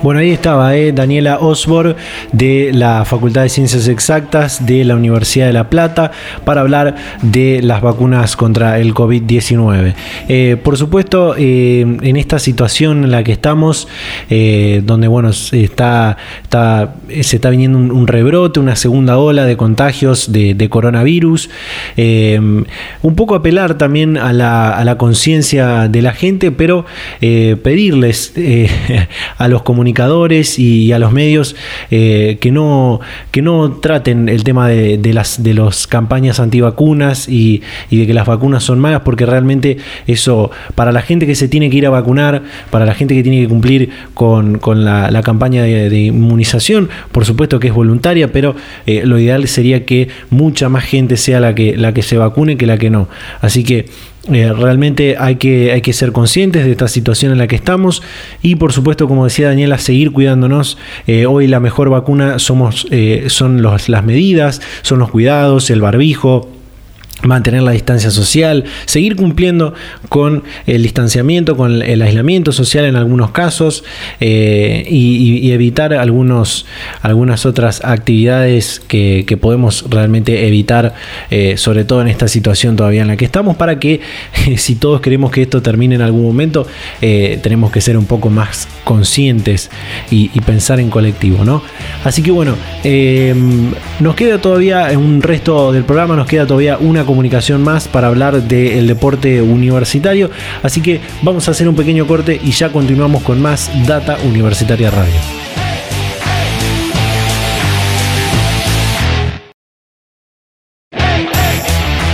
Bueno, ahí estaba eh, Daniela Osborg de la Facultad de Ciencias Exactas de la Universidad de La Plata para hablar de las vacunas contra el COVID-19. Eh, por supuesto, eh, en esta situación en la que estamos, donde bueno, está, está, se está viniendo un, rebrote, una segunda ola de contagios de, coronavirus, un poco apelar también a la, a la conciencia de la gente, pero pedirles a los comunicadores y a los medios eh, que, no, que no traten el tema de, las de las campañas antivacunas y, y de que las vacunas son malas, porque realmente eso, para la gente que se tiene que ir a vacunar, para la gente que tiene que cumplir con, la, campaña de, inmunización, por supuesto que es voluntaria, pero eh, lo ideal sería que mucha más gente sea la que, la que se vacune que la que no. Así que eh, realmente hay que, hay que ser conscientes de esta situación en la que estamos y por supuesto, como decía Daniela, seguir cuidándonos. Eh, hoy la mejor vacuna somos, eh, son las medidas, son los cuidados, el barbijo mantener la distancia social, seguir cumpliendo con el distanciamiento, con el aislamiento social en algunos casos eh, y, evitar algunos, algunas otras actividades que, podemos realmente evitar, eh, sobre todo en esta situación todavía en la que estamos, para que si todos queremos que esto termine en algún momento, eh, tenemos que ser un poco más conscientes y, pensar en colectivo, ¿no? Así que bueno, nos queda todavía un resto del programa, nos queda todavía una comunicación más para hablar del deporte universitario. Así que vamos a hacer un pequeño corte y ya continuamos con más Data Universitaria Radio.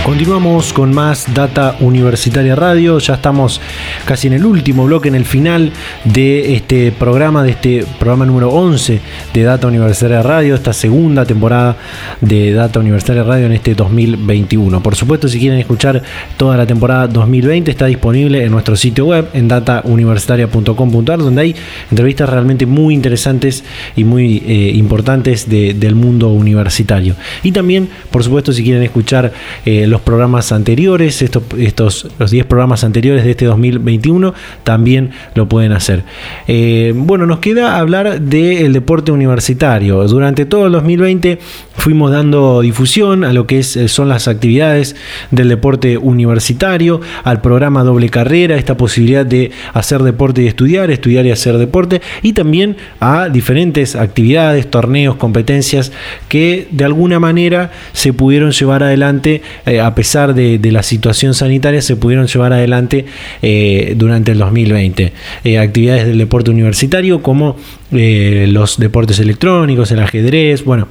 Continuamos con más Data Universitaria Radio. Ya estamos casi en el último bloque, en el final de este programa, de este programa número 11 de Data Universitaria Radio, esta segunda temporada de Data Universitaria Radio en este 2021. Por supuesto, si quieren escuchar toda la temporada 2020, está disponible en nuestro sitio web, en datauniversitaria.com.ar, donde hay entrevistas realmente muy interesantes y muy eh, importantes del mundo universitario. Y también, por supuesto, si quieren escuchar eh, los programas anteriores, estos, estos los 10 programas anteriores de este 2021, también lo pueden hacer. Eh, bueno, nos queda hablar del deporte universitario. Durante todo el 2020 fuimos dando difusión a lo que es, eh, son las actividades del deporte universitario, al programa doble carrera, esta posibilidad de hacer deporte y estudiar, estudiar y hacer deporte, y también a diferentes actividades, torneos, competencias que de alguna manera se pudieron llevar adelante eh, a pesar de, la situación sanitaria, se pudieron llevar adelante eh, durante el 2020. Eh, actividades del deporte universitario como los deportes electrónicos, el ajedrez, bueno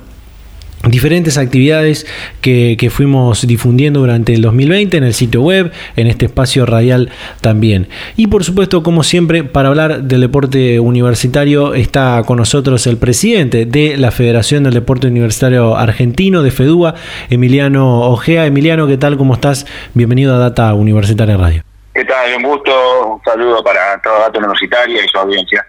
diferentes actividades que, fuimos difundiendo durante el 2020 en el sitio web, en este espacio radial también. Y por supuesto, como siempre, para hablar del deporte universitario está con nosotros el presidente de la Federación del Deporte Universitario Argentino, de FEDUA, Emiliano Ojea. Emiliano, ¿qué tal? ¿Cómo estás? Bienvenido a Data Universitaria Radio. ¿Qué tal? Un gusto, un saludo para toda Data Universitaria y su audiencia.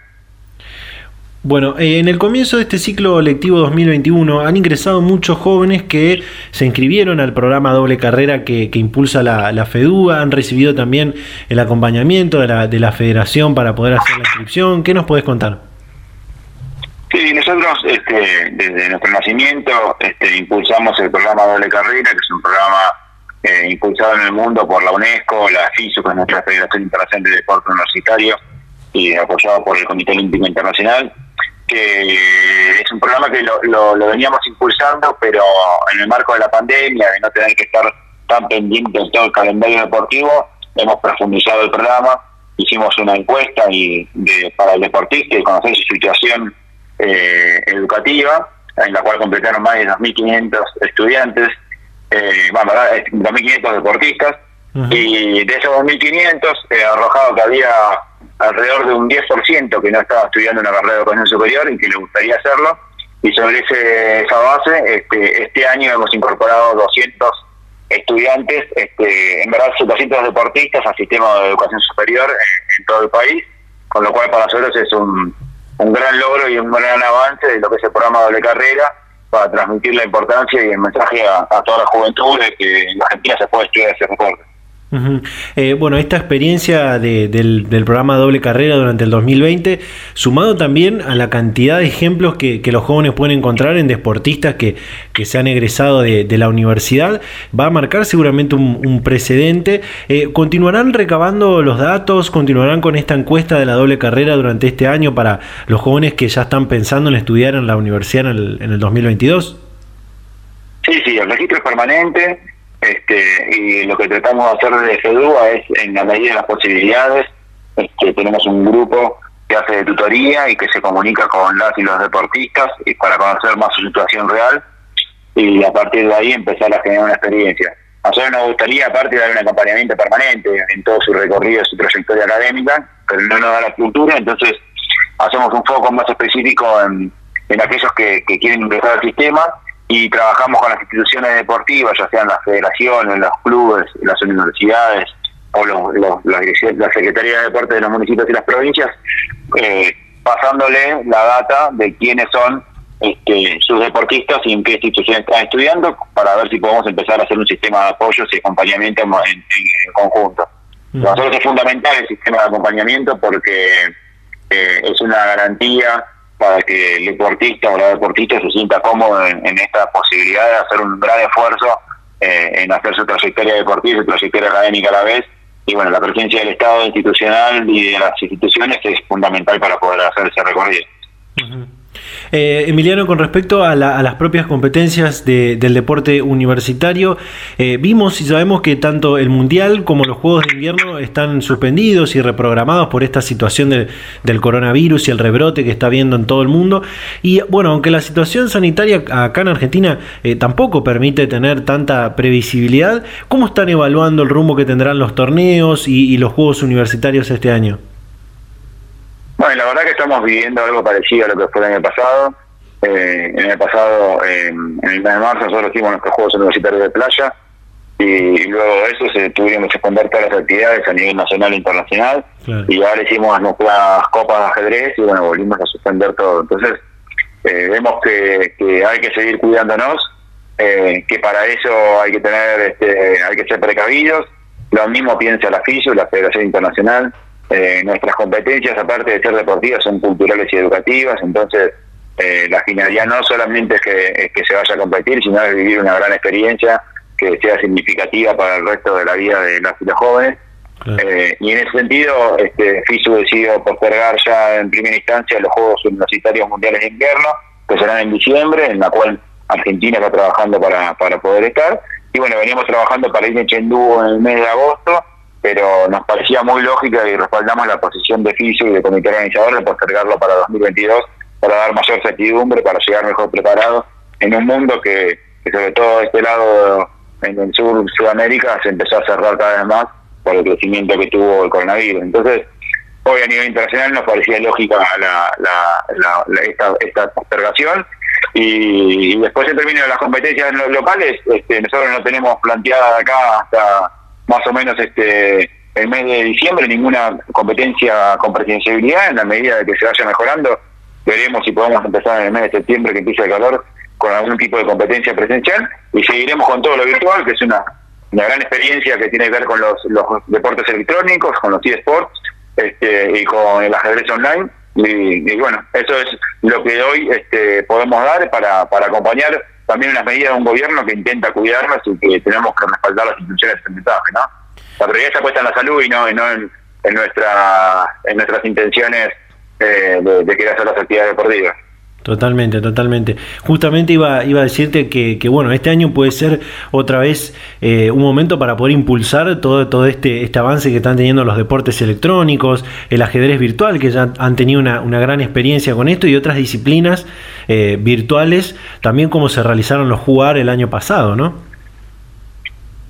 Bueno, eh, en el comienzo de este ciclo lectivo 2021 han ingresado muchos jóvenes que se inscribieron al programa doble carrera que, impulsa la, FEDUA, han recibido también el acompañamiento de la, de la federación para poder hacer la inscripción. ¿Qué nos puedes contar? Sí, nosotros este, desde nuestro nacimiento este, impulsamos el programa doble carrera, que es un programa eh, impulsado en el mundo por la UNESCO, la FISU, que es nuestra Federación Internacional de Deporte Universitario, y apoyado por el Comité Olímpico Internacional es un programa que lo, lo, veníamos impulsando, pero en el marco de la pandemia, de no tener que estar tan pendiente de todo el calendario deportivo, hemos profundizado el programa, hicimos una encuesta y de, para el deportista y conocer su situación eh, educativa, en la cual completaron más de 2.500 estudiantes, eh, bueno, 2.500 deportistas, y de esos 2.500 he arrojado que había alrededor de un 10% que no estaba estudiando una carrera de educación superior y que le gustaría hacerlo. Y sobre ese, esa base, este, este año hemos incorporado 200 estudiantes, este, en verdad 200 deportistas al sistema de educación superior en, todo el país, con lo cual para nosotros es un, un gran logro y un gran avance de lo que es el programa doble carrera para transmitir la importancia y el mensaje a, a toda la juventud de que en Argentina se puede estudiar ese deporte. Eh, bueno, esta experiencia del, programa Doble Carrera durante el 2020, sumado también a la cantidad de ejemplos que, los jóvenes pueden encontrar en deportistas que, se han egresado de, la universidad, va a marcar seguramente un, precedente. Eh, ¿Continuarán recabando los datos? ¿Continuarán con esta encuesta de la doble carrera durante este año para los jóvenes que ya están pensando en estudiar en la universidad en el, en el 2022? Sí, sí, el registro es permanente este, y lo que tratamos de hacer desde FEDUA es, en la medida de las posibilidades, este, tenemos un grupo que hace de tutoría y que se comunica con las y los deportistas y para conocer más su situación real y a partir de ahí empezar a generar una experiencia. A nosotros nos gustaría, aparte, dar un acompañamiento permanente en todo su recorrido, su trayectoria académica, pero no nos da la cultura, entonces hacemos un foco más específico en, aquellos que quieren ingresar al sistema y trabajamos con las instituciones deportivas, ya sean las federaciones, los clubes, las universidades o los, los, las, secretarías de deporte de los municipios y las provincias, eh, pasándole la data de quiénes son este, sus deportistas y en qué institución están estudiando para ver si podemos empezar a hacer un sistema de apoyos y acompañamiento en, conjunto. Para nosotros es fundamental el sistema de acompañamiento porque eh, es una garantía para que el deportista o la deportista se sienta cómodo en, esta posibilidad de hacer un gran esfuerzo eh, en hacer su trayectoria deportiva, su trayectoria académica a la vez. Y bueno, la presencia del Estado institucional y de las instituciones es fundamental para poder hacer ese recorrido. Eh, Emiliano, con respecto a, las propias competencias del deporte universitario, eh, vimos y sabemos que tanto el Mundial como los Juegos de Invierno están suspendidos y reprogramados por esta situación del coronavirus y el rebrote que está viendo en todo el mundo. Y bueno, aunque la situación sanitaria acá en Argentina eh, tampoco permite tener tanta previsibilidad, ¿cómo están evaluando el rumbo que tendrán los torneos y los Juegos Universitarios este año? Bueno, la verdad que estamos viviendo algo parecido a lo que fue el año pasado. Eh, en el pasado, en el mes de marzo, nosotros hicimos nuestros Juegos Universitarios de Playa y, luego de eso se tuvimos que suspender todas las actividades a nivel nacional e internacional y ahora hicimos nuestras copas de ajedrez y bueno, volvimos a suspender todo. Entonces, eh, vemos que, que, hay que seguir cuidándonos, eh, que para eso hay que tener, este, hay que ser precavidos. Lo mismo piensa la FISU, la Federación Internacional, eh, nuestras competencias, aparte de ser deportivas, son culturales y educativas, entonces eh, la finalidad no solamente es que, que se vaya a competir, sino es vivir una gran experiencia que sea significativa para el resto de la vida de las y los jóvenes. Eh, y en ese sentido, este, FISU decidió postergar ya en primera instancia los Juegos Universitarios Mundiales de Invierno, que serán en diciembre, en la cual Argentina está trabajando para, para poder estar. Y bueno, veníamos trabajando para ir en Chengdu en el mes de agosto, pero nos parecía muy lógica y respaldamos la posición de FISO y de comité organizador de postergarlo para 2022 para dar mayor certidumbre, para llegar mejor preparados en un mundo que, sobre todo este lado en sur Sudamérica se empezó a cerrar cada vez más por el crecimiento que tuvo el coronavirus. Entonces, hoy a nivel internacional nos parecía lógica la, la, esta, esta postergación y, después en términos de las competencias locales, este, nosotros no tenemos planteada acá hasta más o menos este el mes de diciembre ninguna competencia con presenciabilidad. En la medida de que se vaya mejorando veremos si podemos empezar en el mes de septiembre que empiece el calor con algún tipo de competencia presencial. Y seguiremos con todo lo virtual que es una, una gran experiencia que tiene que ver con los, los deportes electrónicos con los eSports este, y con el ajedrez online. Y, bueno eso es lo que hoy este, podemos dar para, para acompañar también unas medidas de un gobierno que intenta cuidarnos y que tenemos que respaldar las instituciones de mensaje, ¿no? La prioridad está puesta en la salud y no, no en, nuestra, nuestras intenciones eh, de, querer hacer las actividades deportivas. Totalmente, totalmente. Justamente iba, iba a decirte que, que, bueno, este año puede ser otra vez eh, un momento para poder impulsar todo, todo este, este avance que están teniendo los deportes electrónicos, el ajedrez virtual, que ya han tenido una, una gran experiencia con esto, y otras disciplinas eh, virtuales, también como se realizaron los jugar el año pasado, ¿no?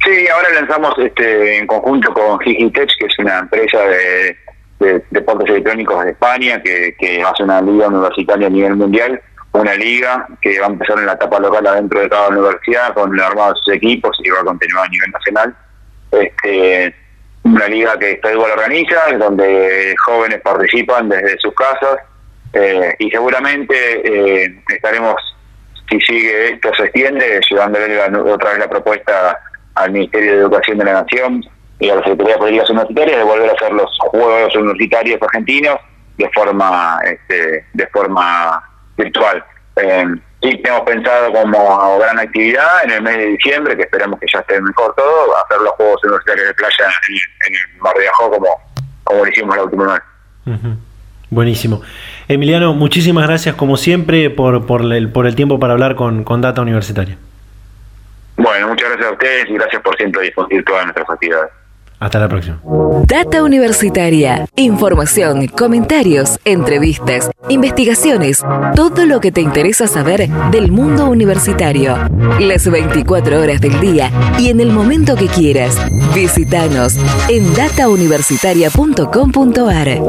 Sí, ahora lanzamos este en conjunto con Gigitech, que es una empresa de de deportes electrónicos de España, que, que hace una liga universitaria a nivel mundial, una liga que va a empezar en la etapa local adentro de cada universidad con armados sus equipos y va a continuar a nivel nacional. Este, una liga que está igual organiza, donde jóvenes participan desde sus casas eh, y seguramente eh, estaremos, si sigue esto se extiende, llevándole otra vez la propuesta al Ministerio de Educación de la Nación y a la Secretaría de Políticas Universitarias de volver a hacer los Juegos Universitarios Argentinos de forma este, de forma virtual. Eh, sí, tenemos pensado como gran actividad en el mes de diciembre, que esperamos que ya esté mejor todo, hacer los Juegos Universitarios de Playa en, el Mar de Ajó como, como lo hicimos la última vez. Buenísimo. Emiliano, muchísimas gracias como siempre por, por, el, por el tiempo para hablar con, con Data Universitaria. Bueno, muchas gracias a ustedes y gracias por siempre difundir todas nuestras actividades. Hasta la próxima. Data Universitaria. Información, comentarios, entrevistas, investigaciones. Todo lo que te interesa saber del mundo universitario. Las 24 horas del día y en el momento que quieras. Visítanos en datauniversitaria.com.ar.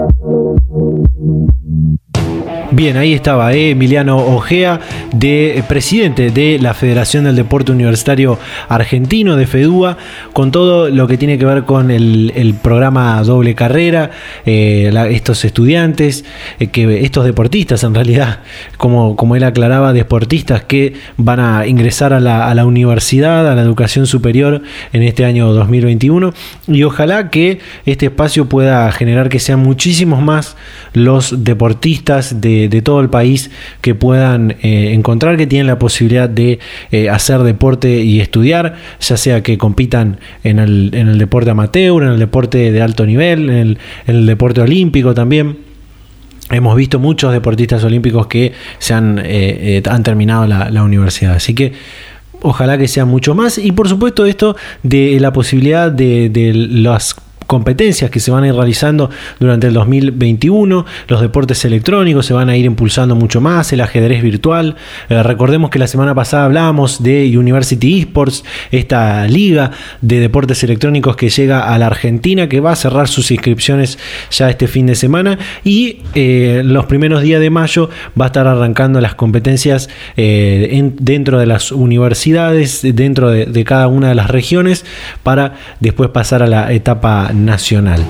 Bien, ahí estaba eh, Emiliano Ojea, de, eh, presidente de la Federación del Deporte Universitario Argentino, de FEDUA, con todo lo que tiene que ver con el, programa doble carrera, eh, estos estudiantes, que estos deportistas en realidad, como, como él aclaraba, deportistas que van a ingresar a la, a la universidad, a la educación superior en este año 2021, y ojalá que este espacio pueda generar que sean muchísimos más los deportistas de de, todo el país que puedan eh, encontrar que tienen la posibilidad de eh, hacer deporte y estudiar, ya sea que compitan en el, en el, deporte amateur, en el deporte de alto nivel, en el, deporte olímpico también. Hemos visto muchos deportistas olímpicos que se han, eh, han terminado la, la universidad. Así que ojalá que sea mucho más. Y por supuesto esto de la posibilidad de, de las competencias que se van a ir realizando durante el 2021, los deportes electrónicos se van a ir impulsando mucho más, el ajedrez virtual. Eh, recordemos que la semana pasada hablábamos de University Esports, esta liga de deportes electrónicos que llega a la Argentina, que va a cerrar sus inscripciones ya este fin de semana y eh, los primeros días de mayo va a estar arrancando las competencias eh, dentro de las universidades, dentro de, de cada una de las regiones, para después pasar a la etapa nacional.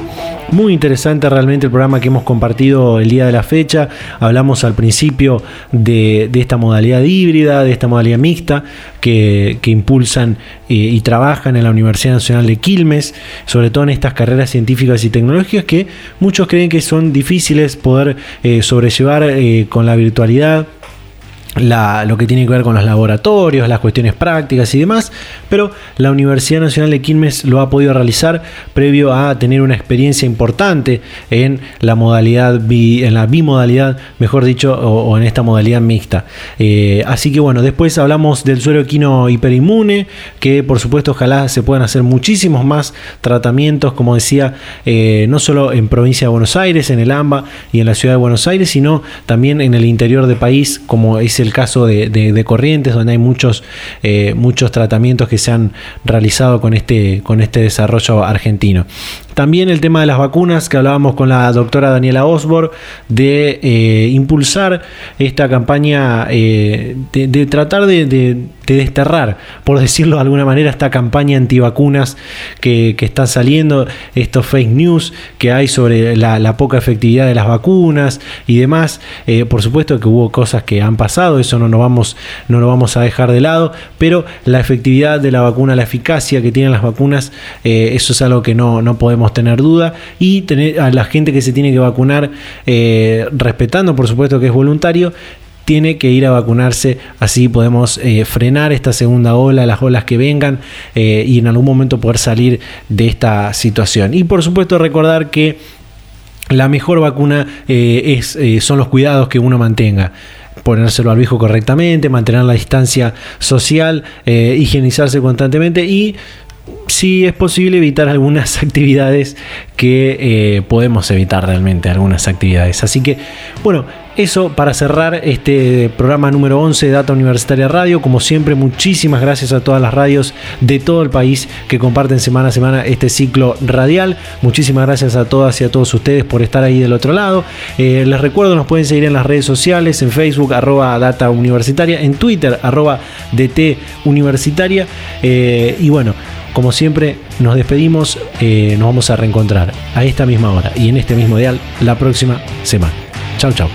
Muy interesante realmente el programa que hemos compartido el día de la fecha. Hablamos al principio de, esta modalidad híbrida, de esta modalidad mixta que, impulsan eh, y trabajan en la Universidad Nacional de Quilmes, sobre todo en estas carreras científicas y tecnológicas que muchos creen que son difíciles poder eh, sobrellevar eh, con la virtualidad lo que tiene que ver con los laboratorios, las cuestiones prácticas y demás, pero la Universidad Nacional de Quilmes lo ha podido realizar previo a tener una experiencia importante en la modalidad, en la bimodalidad, mejor dicho, o, en esta modalidad mixta. Eh, así que bueno, después hablamos del suero equino hiperinmune, que por supuesto ojalá se puedan hacer muchísimos más tratamientos, como decía, eh, no solo en provincia de Buenos Aires, en el AMBA y en la ciudad de Buenos Aires, sino también en el interior del país, como es el el caso de, Corrientes, donde hay muchos, eh, muchos tratamientos que se han realizado con este, con este desarrollo argentino. También el tema de las vacunas, que hablábamos con la doctora Daniela Osborg, de eh, impulsar esta campaña, eh, de, tratar de, desterrar, por decirlo de alguna manera, esta campaña antivacunas que, que está saliendo, estos fake news que hay sobre la, poca efectividad de las vacunas y demás. Eh, por supuesto que hubo cosas que han pasado, eso no nos vamos, no lo vamos a dejar de lado, pero la efectividad de la vacuna, la eficacia que tienen las vacunas, eso es algo que no, no podemos tener duda y tener a la gente que se tiene que vacunar, eh, respetando por supuesto que es voluntario, tiene que ir a vacunarse, así podemos eh, frenar esta segunda ola, las olas que vengan eh, y en algún momento poder salir de esta situación. Y por supuesto recordar que la mejor vacuna es, son los cuidados que uno mantenga ponérselo al viejo correctamente, mantener la distancia social, higienizarse constantemente y si es posible evitar algunas actividades que eh, podemos evitar realmente, algunas actividades. Así que, bueno, eso para cerrar este programa número 11 de Data Universitaria Radio. Como siempre, muchísimas gracias a todas las radios de todo el país que comparten semana a semana este ciclo radial. Muchísimas gracias a todas y a todos ustedes por estar ahí del otro lado. Eh, les recuerdo, nos pueden seguir en las redes sociales, en Facebook, arroba Data Universitaria, en Twitter, arroba DT Universitaria. Eh, y bueno, como siempre, nos despedimos, eh, nos vamos a reencontrar a esta misma hora y en este mismo dial la próxima semana. Chau, chau.